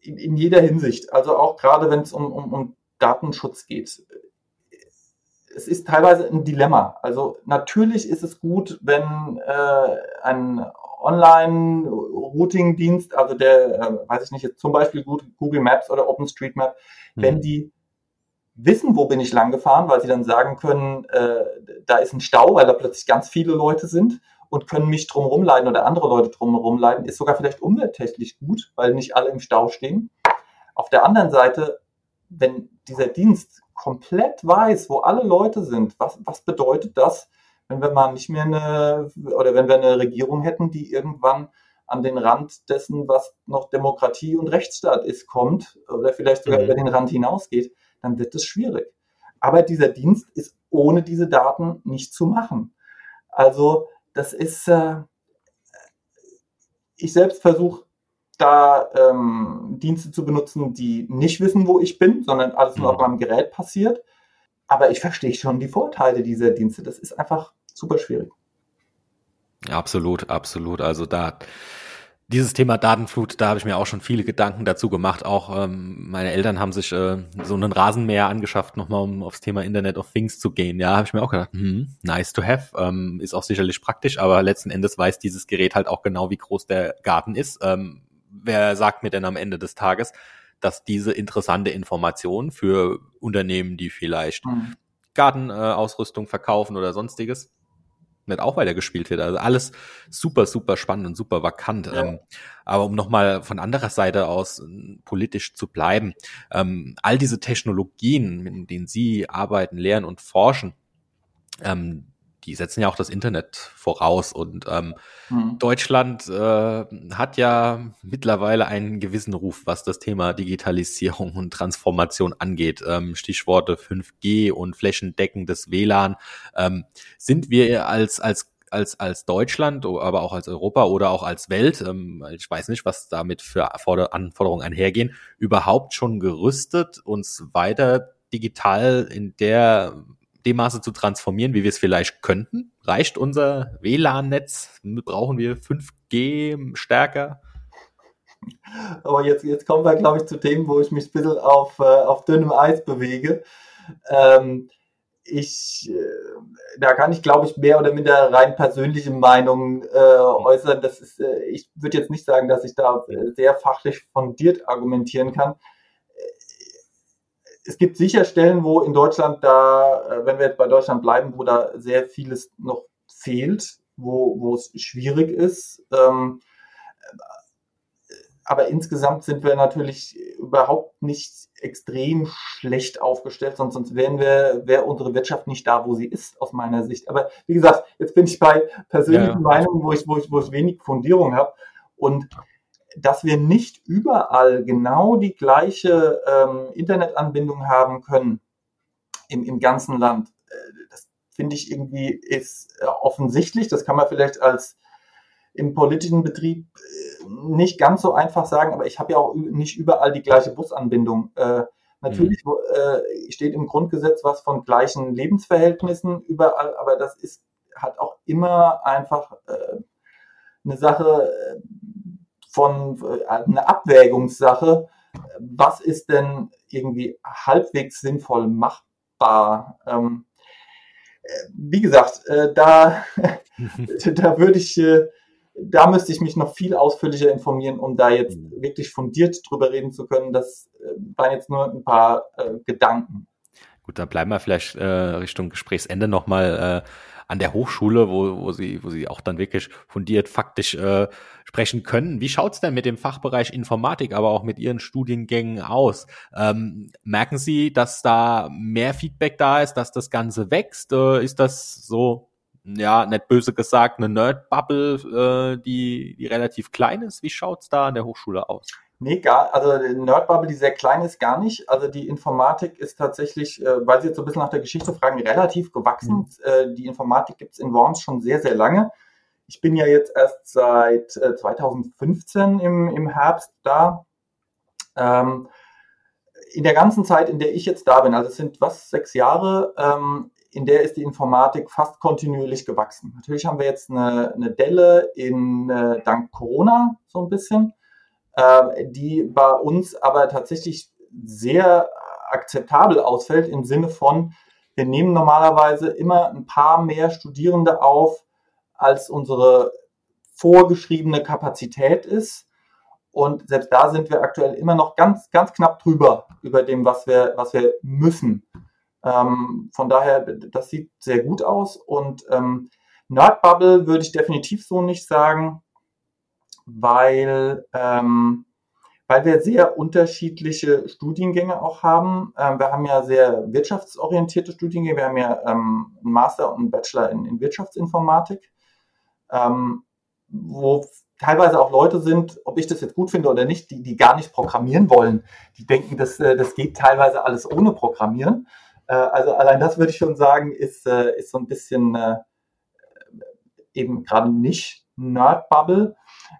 in, in, jeder Hinsicht. Also auch gerade wenn es um, um, um Datenschutz geht. Es ist teilweise ein Dilemma. Also natürlich ist es gut, wenn äh, ein Online-Routing-Dienst, also der, äh, weiß ich nicht, jetzt zum Beispiel Google Maps oder OpenStreetMap, mhm. wenn die wissen, wo bin ich lang gefahren, weil sie dann sagen können, äh, da ist ein Stau, weil da plötzlich ganz viele Leute sind und können mich drumherum leiten oder andere Leute drumherum leiten, ist sogar vielleicht umwelttechnisch gut, weil nicht alle im Stau stehen. Auf der anderen Seite, wenn dieser Dienst komplett weiß, wo alle Leute sind, was, was bedeutet das, wenn wir mal nicht mehr eine, oder wenn wir eine Regierung hätten, die irgendwann an den Rand dessen, was noch Demokratie und Rechtsstaat ist, kommt oder vielleicht sogar mhm. über den Rand hinausgeht, dann wird es schwierig. Aber dieser Dienst ist ohne diese Daten nicht zu machen. Also das ist, äh, ich selbst versuche da ähm, Dienste zu benutzen, die nicht wissen, wo ich bin, sondern alles nur mhm. auf meinem Gerät passiert. Aber ich verstehe schon die Vorteile dieser Dienste. Das ist einfach super schwierig. Absolut, absolut. Also da dieses Thema Datenflut, da habe ich mir auch schon viele Gedanken dazu gemacht. Auch ähm, meine Eltern haben sich äh, so einen Rasenmäher angeschafft, nochmal um aufs Thema Internet of Things zu gehen. Ja, habe ich mir auch gedacht, hm, nice to have, ähm, ist auch sicherlich praktisch, aber letzten Endes weiß dieses Gerät halt auch genau, wie groß der Garten ist. Ähm, wer sagt mir denn am Ende des Tages, dass diese interessante Information für Unternehmen, die vielleicht mhm. Gartenausrüstung äh, verkaufen oder sonstiges, nicht auch weitergespielt wird. Also alles super, super spannend und super vakant. Ja. Ähm, aber um nochmal von anderer Seite aus äh, politisch zu bleiben, ähm, all diese Technologien, mit denen Sie arbeiten, lehren und forschen, ähm, die setzen ja auch das Internet voraus. Und ähm, mhm. Deutschland äh, hat ja mittlerweile einen gewissen Ruf, was das Thema Digitalisierung und Transformation angeht. Ähm, Stichworte 5G und flächendeckendes WLAN. Ähm, sind wir als, als als, als Deutschland, aber auch als Europa oder auch als Welt, ähm, ich weiß nicht, was damit für Anforderungen einhergehen, überhaupt schon gerüstet, uns weiter digital in der dem Maße zu transformieren, wie wir es vielleicht könnten? Reicht unser WLAN-Netz? Brauchen wir 5G stärker? Aber jetzt, jetzt kommen wir, glaube ich, zu Themen, wo ich mich ein bisschen auf, äh, auf dünnem Eis bewege. Ähm, ich, äh, da kann ich, glaube ich, mehr oder minder rein persönliche Meinungen äh, äußern. Das ist, äh, ich würde jetzt nicht sagen, dass ich da sehr fachlich fundiert argumentieren kann es gibt sicher Stellen, wo in Deutschland da, äh, wenn wir jetzt bei Deutschland bleiben, wo da sehr vieles noch fehlt, wo, wo es schwierig ist. Ähm, aber insgesamt sind wir natürlich überhaupt nicht extrem schlecht aufgestellt, sonst, sonst wären wir, wäre unsere Wirtschaft nicht da, wo sie ist, aus meiner Sicht. Aber wie gesagt, jetzt bin ich bei persönlichen ja. Meinungen, wo ich, wo ich, wo ich wenig Fundierung habe. Und dass wir nicht überall genau die gleiche ähm, Internetanbindung haben können im, im ganzen Land. Äh, das finde ich irgendwie ist äh, offensichtlich. Das kann man vielleicht als im politischen Betrieb äh, nicht ganz so einfach sagen, aber ich habe ja auch nicht überall die gleiche Busanbindung. Äh, natürlich mhm. äh, steht im Grundgesetz was von gleichen Lebensverhältnissen überall, aber das ist halt auch immer einfach äh, eine Sache, von äh, einer Abwägungssache. Was ist denn irgendwie halbwegs sinnvoll machbar? Ähm, äh, wie gesagt, äh, da, <laughs> da würde ich, äh, da müsste ich mich noch viel ausführlicher informieren, um da jetzt mhm. wirklich fundiert drüber reden zu können. Das äh, waren jetzt nur ein paar äh, Gedanken. Gut, dann bleiben wir vielleicht äh, Richtung Gesprächsende nochmal äh, an der Hochschule, wo, wo sie, wo sie auch dann wirklich fundiert faktisch äh, sprechen können. Wie schaut's denn mit dem Fachbereich Informatik, aber auch mit Ihren Studiengängen aus? Ähm, merken Sie, dass da mehr Feedback da ist, dass das Ganze wächst? Äh, ist das so, ja, nicht böse gesagt, eine Nerd-Bubble, äh, die, die relativ klein ist? Wie schaut's da an der Hochschule aus? Nee, gar, also Nerdbubble, die sehr klein ist, gar nicht. Also die Informatik ist tatsächlich, äh, weil Sie jetzt so ein bisschen nach der Geschichte fragen, relativ gewachsen. Mhm. Äh, die Informatik gibt es in Worms schon sehr, sehr lange. Ich bin ja jetzt erst seit äh, 2015 im, im Herbst da. Ähm, in der ganzen Zeit, in der ich jetzt da bin, also es sind was, sechs Jahre, ähm, in der ist die Informatik fast kontinuierlich gewachsen. Natürlich haben wir jetzt eine, eine Delle in, äh, dank Corona so ein bisschen äh, die bei uns aber tatsächlich sehr akzeptabel ausfällt im Sinne von, wir nehmen normalerweise immer ein paar mehr Studierende auf, als unsere vorgeschriebene Kapazität ist. Und selbst da sind wir aktuell immer noch ganz, ganz knapp drüber, über dem, was wir, was wir müssen. Ähm, von daher, das sieht sehr gut aus. Und ähm, Nerdbubble würde ich definitiv so nicht sagen weil, ähm, weil wir sehr unterschiedliche Studiengänge auch haben. Ähm, wir haben ja sehr wirtschaftsorientierte Studiengänge. Wir haben ja ähm, einen Master und einen Bachelor in, in Wirtschaftsinformatik, ähm, wo teilweise auch Leute sind, ob ich das jetzt gut finde oder nicht, die, die gar nicht programmieren wollen. Die denken, das, äh, das geht teilweise alles ohne Programmieren. Äh, also allein das würde ich schon sagen, ist, äh, ist so ein bisschen eben gerade nicht Nerdbubble.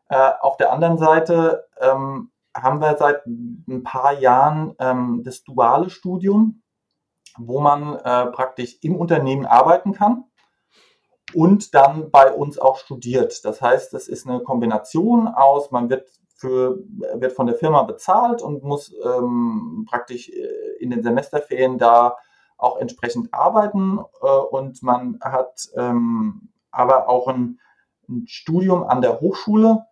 Äh, auf der anderen Seite ähm, haben wir seit ein paar Jahren ähm, das duale Studium, wo man äh, praktisch im Unternehmen arbeiten kann und dann bei uns auch studiert. Das heißt, das ist eine Kombination aus, man wird für, wird von der Firma bezahlt und muss ähm, praktisch äh, in den Semesterferien da auch entsprechend arbeiten äh, und man hat ähm, aber auch ein ein Studium an der Hochschule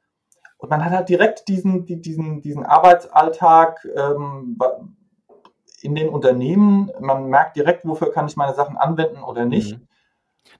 und man hat halt direkt diesen, diesen, diesen Arbeitsalltag ähm, in den Unternehmen. Man merkt direkt, wofür kann ich meine Sachen anwenden oder nicht. Mhm.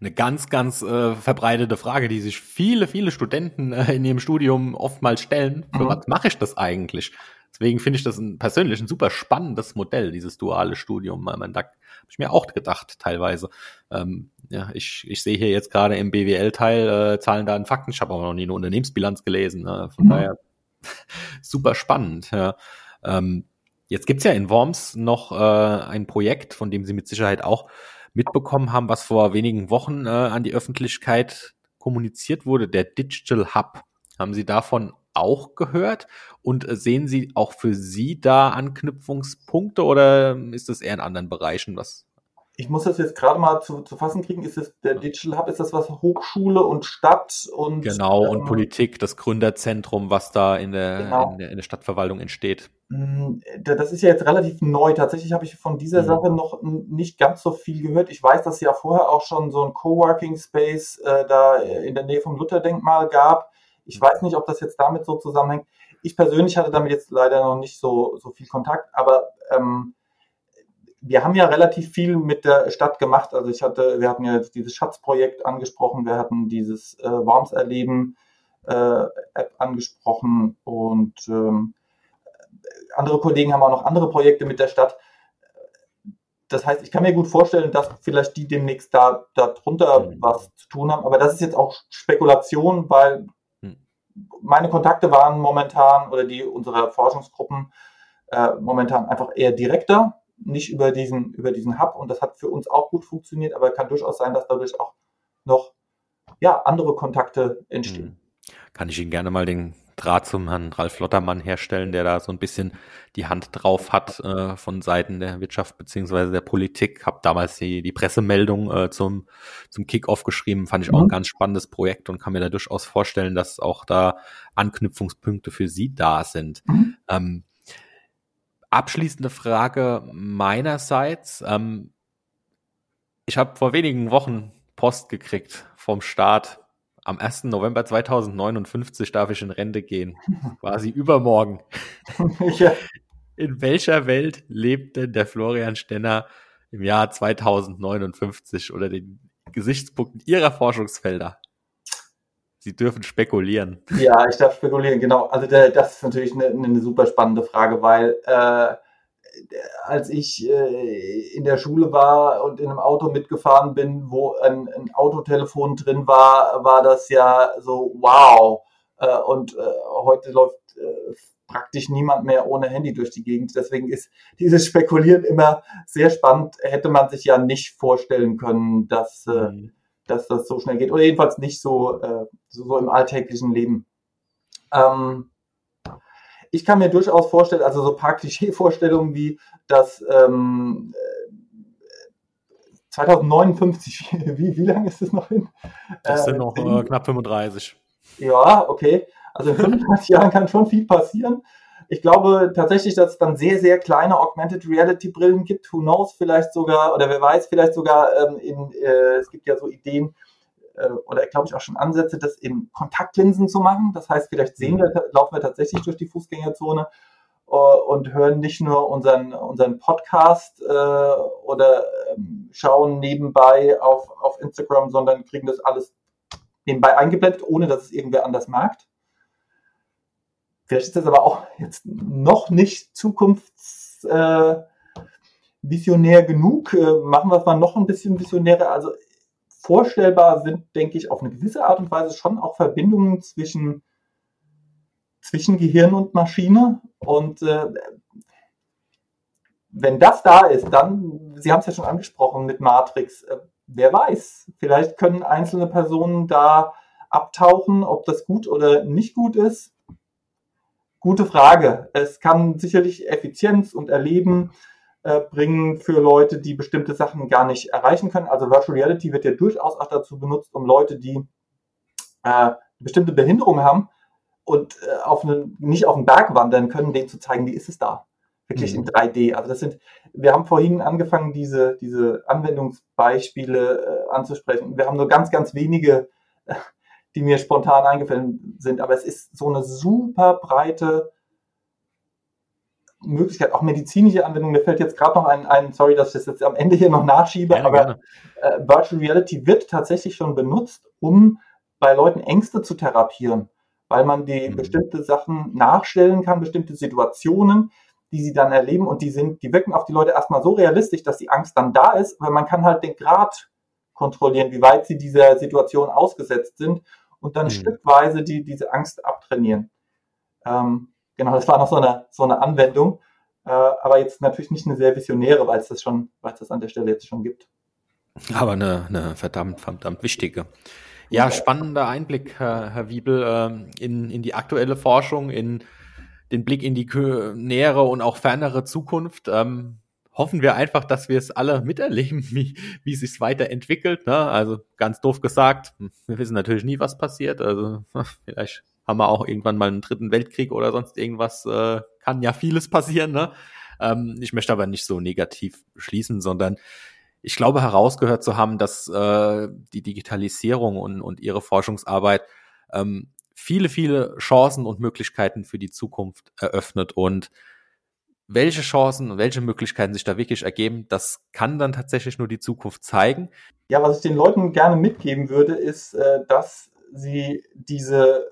Eine ganz, ganz äh, verbreitete Frage, die sich viele, viele Studenten äh, in ihrem Studium oftmals stellen. Für mhm. was mache ich das eigentlich? Deswegen finde ich das ein, persönlich ein super spannendes Modell, dieses duale Studium. Man, da habe ich mir auch gedacht, teilweise. Ähm, ja, ich, ich sehe hier jetzt gerade im BWL-Teil äh, Zahlen, Daten, Fakten. Ich habe aber noch nie eine Unternehmensbilanz gelesen. Ne? Von mhm. daher <laughs> super spannend. Ja. Ähm, jetzt gibt's ja in Worms noch äh, ein Projekt, von dem Sie mit Sicherheit auch mitbekommen haben, was vor wenigen Wochen äh, an die Öffentlichkeit kommuniziert wurde, der Digital Hub. Haben Sie davon auch gehört? Und äh, sehen Sie auch für Sie da Anknüpfungspunkte oder ist das eher in anderen Bereichen was? Ich muss das jetzt gerade mal zu, zu fassen kriegen. Ist das der Digital Hub? Ist das was Hochschule und Stadt und genau und ähm, Politik, das Gründerzentrum, was da in der, genau. in der, in der Stadtverwaltung entsteht? Mm, das ist ja jetzt relativ neu. Tatsächlich habe ich von dieser mhm. Sache noch nicht ganz so viel gehört. Ich weiß, dass es ja vorher auch schon so ein Coworking Space äh, da in der Nähe vom Lutherdenkmal gab. Ich weiß nicht, ob das jetzt damit so zusammenhängt. Ich persönlich hatte damit jetzt leider noch nicht so, so viel Kontakt, aber ähm, wir haben ja relativ viel mit der Stadt gemacht. Also ich hatte, wir hatten ja dieses Schatzprojekt angesprochen, wir hatten dieses äh, Worms erleben äh, App angesprochen und ähm, andere Kollegen haben auch noch andere Projekte mit der Stadt. Das heißt, ich kann mir gut vorstellen, dass vielleicht die demnächst da darunter mhm. was zu tun haben. Aber das ist jetzt auch Spekulation, weil meine Kontakte waren momentan oder die unserer Forschungsgruppen äh, momentan einfach eher direkter, nicht über diesen, über diesen Hub und das hat für uns auch gut funktioniert, aber kann durchaus sein, dass dadurch auch noch ja, andere Kontakte entstehen. Hm. Kann ich Ihnen gerne mal den Draht zum Herrn Ralf Lottermann herstellen, der da so ein bisschen die Hand drauf hat äh, von Seiten der Wirtschaft beziehungsweise der Politik. Hab damals die, die Pressemeldung äh, zum, zum Kickoff geschrieben, fand ich auch ein mhm. ganz spannendes Projekt und kann mir da durchaus vorstellen, dass auch da Anknüpfungspunkte für Sie da sind. Mhm. Ähm, abschließende Frage meinerseits. Ähm, ich habe vor wenigen Wochen Post gekriegt vom Staat am 1. November 2059 darf ich in Rente gehen. Quasi übermorgen. <laughs> ja. In welcher Welt lebt denn der Florian Stenner im Jahr 2059 oder den Gesichtspunkten Ihrer Forschungsfelder? Sie dürfen spekulieren. Ja, ich darf spekulieren, genau. Also der, das ist natürlich eine, eine super spannende Frage, weil äh, als ich äh, in der Schule war und in einem Auto mitgefahren bin, wo ein, ein Autotelefon drin war, war das ja so wow. Äh, und äh, heute läuft praktisch niemand mehr ohne Handy durch die Gegend. Deswegen ist dieses Spekulieren immer sehr spannend. Hätte man sich ja nicht vorstellen können, dass, äh, mhm. dass das so schnell geht. Oder jedenfalls nicht so, äh, so, so im alltäglichen Leben. Ähm, ich kann mir durchaus vorstellen, also so ein paar Klischee-Vorstellungen wie, dass ähm, 2059, <laughs> wie, wie lange ist das noch hin? Das sind äh, noch äh, knapp 35. Ja, okay. Also in 35 <laughs> Jahren kann schon viel passieren. Ich glaube tatsächlich, dass es dann sehr, sehr kleine Augmented Reality Brillen gibt. Who knows, vielleicht sogar, oder wer weiß, vielleicht sogar ähm, in, äh, es gibt ja so Ideen, äh, oder glaube ich auch schon Ansätze, das in Kontaktlinsen zu machen. Das heißt, vielleicht sehen wir, laufen wir tatsächlich durch die Fußgängerzone äh, und hören nicht nur unseren, unseren Podcast äh, oder ähm, schauen nebenbei auf, auf Instagram, sondern kriegen das alles nebenbei eingeblendet, ohne dass es irgendwer anders merkt. Vielleicht ist das aber auch jetzt noch nicht zukunftsvisionär äh, genug. Äh, machen wir es mal noch ein bisschen visionärer. Also vorstellbar sind, denke ich, auf eine gewisse Art und Weise schon auch Verbindungen zwischen, zwischen Gehirn und Maschine. Und äh, wenn das da ist, dann, Sie haben es ja schon angesprochen mit Matrix, äh, wer weiß, vielleicht können einzelne Personen da abtauchen, ob das gut oder nicht gut ist. Gute Frage. Es kann sicherlich Effizienz und Erleben äh, bringen für Leute, die bestimmte Sachen gar nicht erreichen können. Also Virtual Reality wird ja durchaus auch dazu benutzt, um Leute, die äh, bestimmte Behinderungen haben und äh, auf eine, nicht auf den Berg wandern können, denen zu zeigen, wie ist es da wirklich mhm. in 3D. Also das sind, wir haben vorhin angefangen, diese, diese Anwendungsbeispiele äh, anzusprechen. Wir haben nur ganz, ganz wenige, äh, die mir spontan eingefallen sind, aber es ist so eine super breite Möglichkeit, auch medizinische Anwendungen. Mir fällt jetzt gerade noch ein, ein, sorry, dass ich das jetzt am Ende hier noch nachschiebe, gerne, aber Äh, Virtual Reality wird tatsächlich schon benutzt, um bei Leuten Ängste zu therapieren, weil man die mhm. bestimmte Sachen nachstellen kann, bestimmte Situationen, die sie dann erleben und die sind, die wirken auf die Leute erstmal so realistisch, dass die Angst dann da ist, weil man kann halt den Grad kontrollieren, wie weit sie dieser Situation ausgesetzt sind und dann mhm. stückweise die, diese Angst abtrainieren. Ähm, genau, das war noch so eine, so eine Anwendung, äh, aber jetzt natürlich nicht eine sehr visionäre, weil es das schon, weil es das an der Stelle jetzt schon gibt. Aber eine, eine verdammt, verdammt wichtige. Ja, spannender Einblick, Herr, Herr Wiebel, ähm, in, in die aktuelle Forschung, in den Blick in die nähere und auch fernere Zukunft. Ähm, hoffen wir einfach, dass wir es alle miterleben, <laughs> wie, wie es sich weiterentwickelt. Ne? Also ganz doof gesagt, wir wissen natürlich nie, was passiert. Also <laughs> vielleicht haben wir auch irgendwann mal einen dritten Weltkrieg oder sonst irgendwas. Äh, kann ja vieles passieren. Ne? Ähm, ich möchte aber nicht so negativ schließen, sondern ich glaube herausgehört zu haben, dass äh, die Digitalisierung und, und ihre Forschungsarbeit ähm, viele, viele Chancen und Möglichkeiten für die Zukunft eröffnet und welche Chancen und welche Möglichkeiten sich da wirklich ergeben, das kann dann tatsächlich nur die Zukunft zeigen. Ja, was ich den Leuten gerne mitgeben würde, ist, äh, dass sie diese,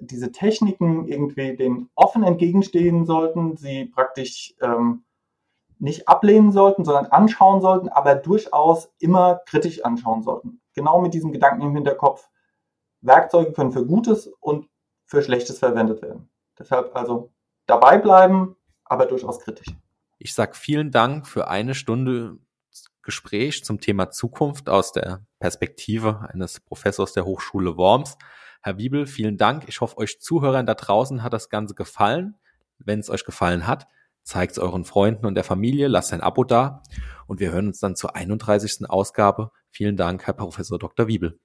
diese Techniken irgendwie dem offen entgegenstehen sollten, sie praktisch ähm, nicht ablehnen sollten, sondern anschauen sollten, aber durchaus immer kritisch anschauen sollten. Genau mit diesem Gedanken im Hinterkopf, Werkzeuge können für Gutes und für Schlechtes verwendet werden. Deshalb also dabei bleiben, aber durchaus kritisch. Ich sage vielen Dank für eine Stunde Gespräch zum Thema Zukunft aus der Perspektive eines Professors der Hochschule Worms. Herr Wiebel, vielen Dank. Ich hoffe, euch Zuhörern da draußen hat das Ganze gefallen. Wenn es euch gefallen hat, zeigt es euren Freunden und der Familie, lasst ein Abo da und wir hören uns dann zur 31. Ausgabe. Vielen Dank, Herr Professor Dr. Wiebel.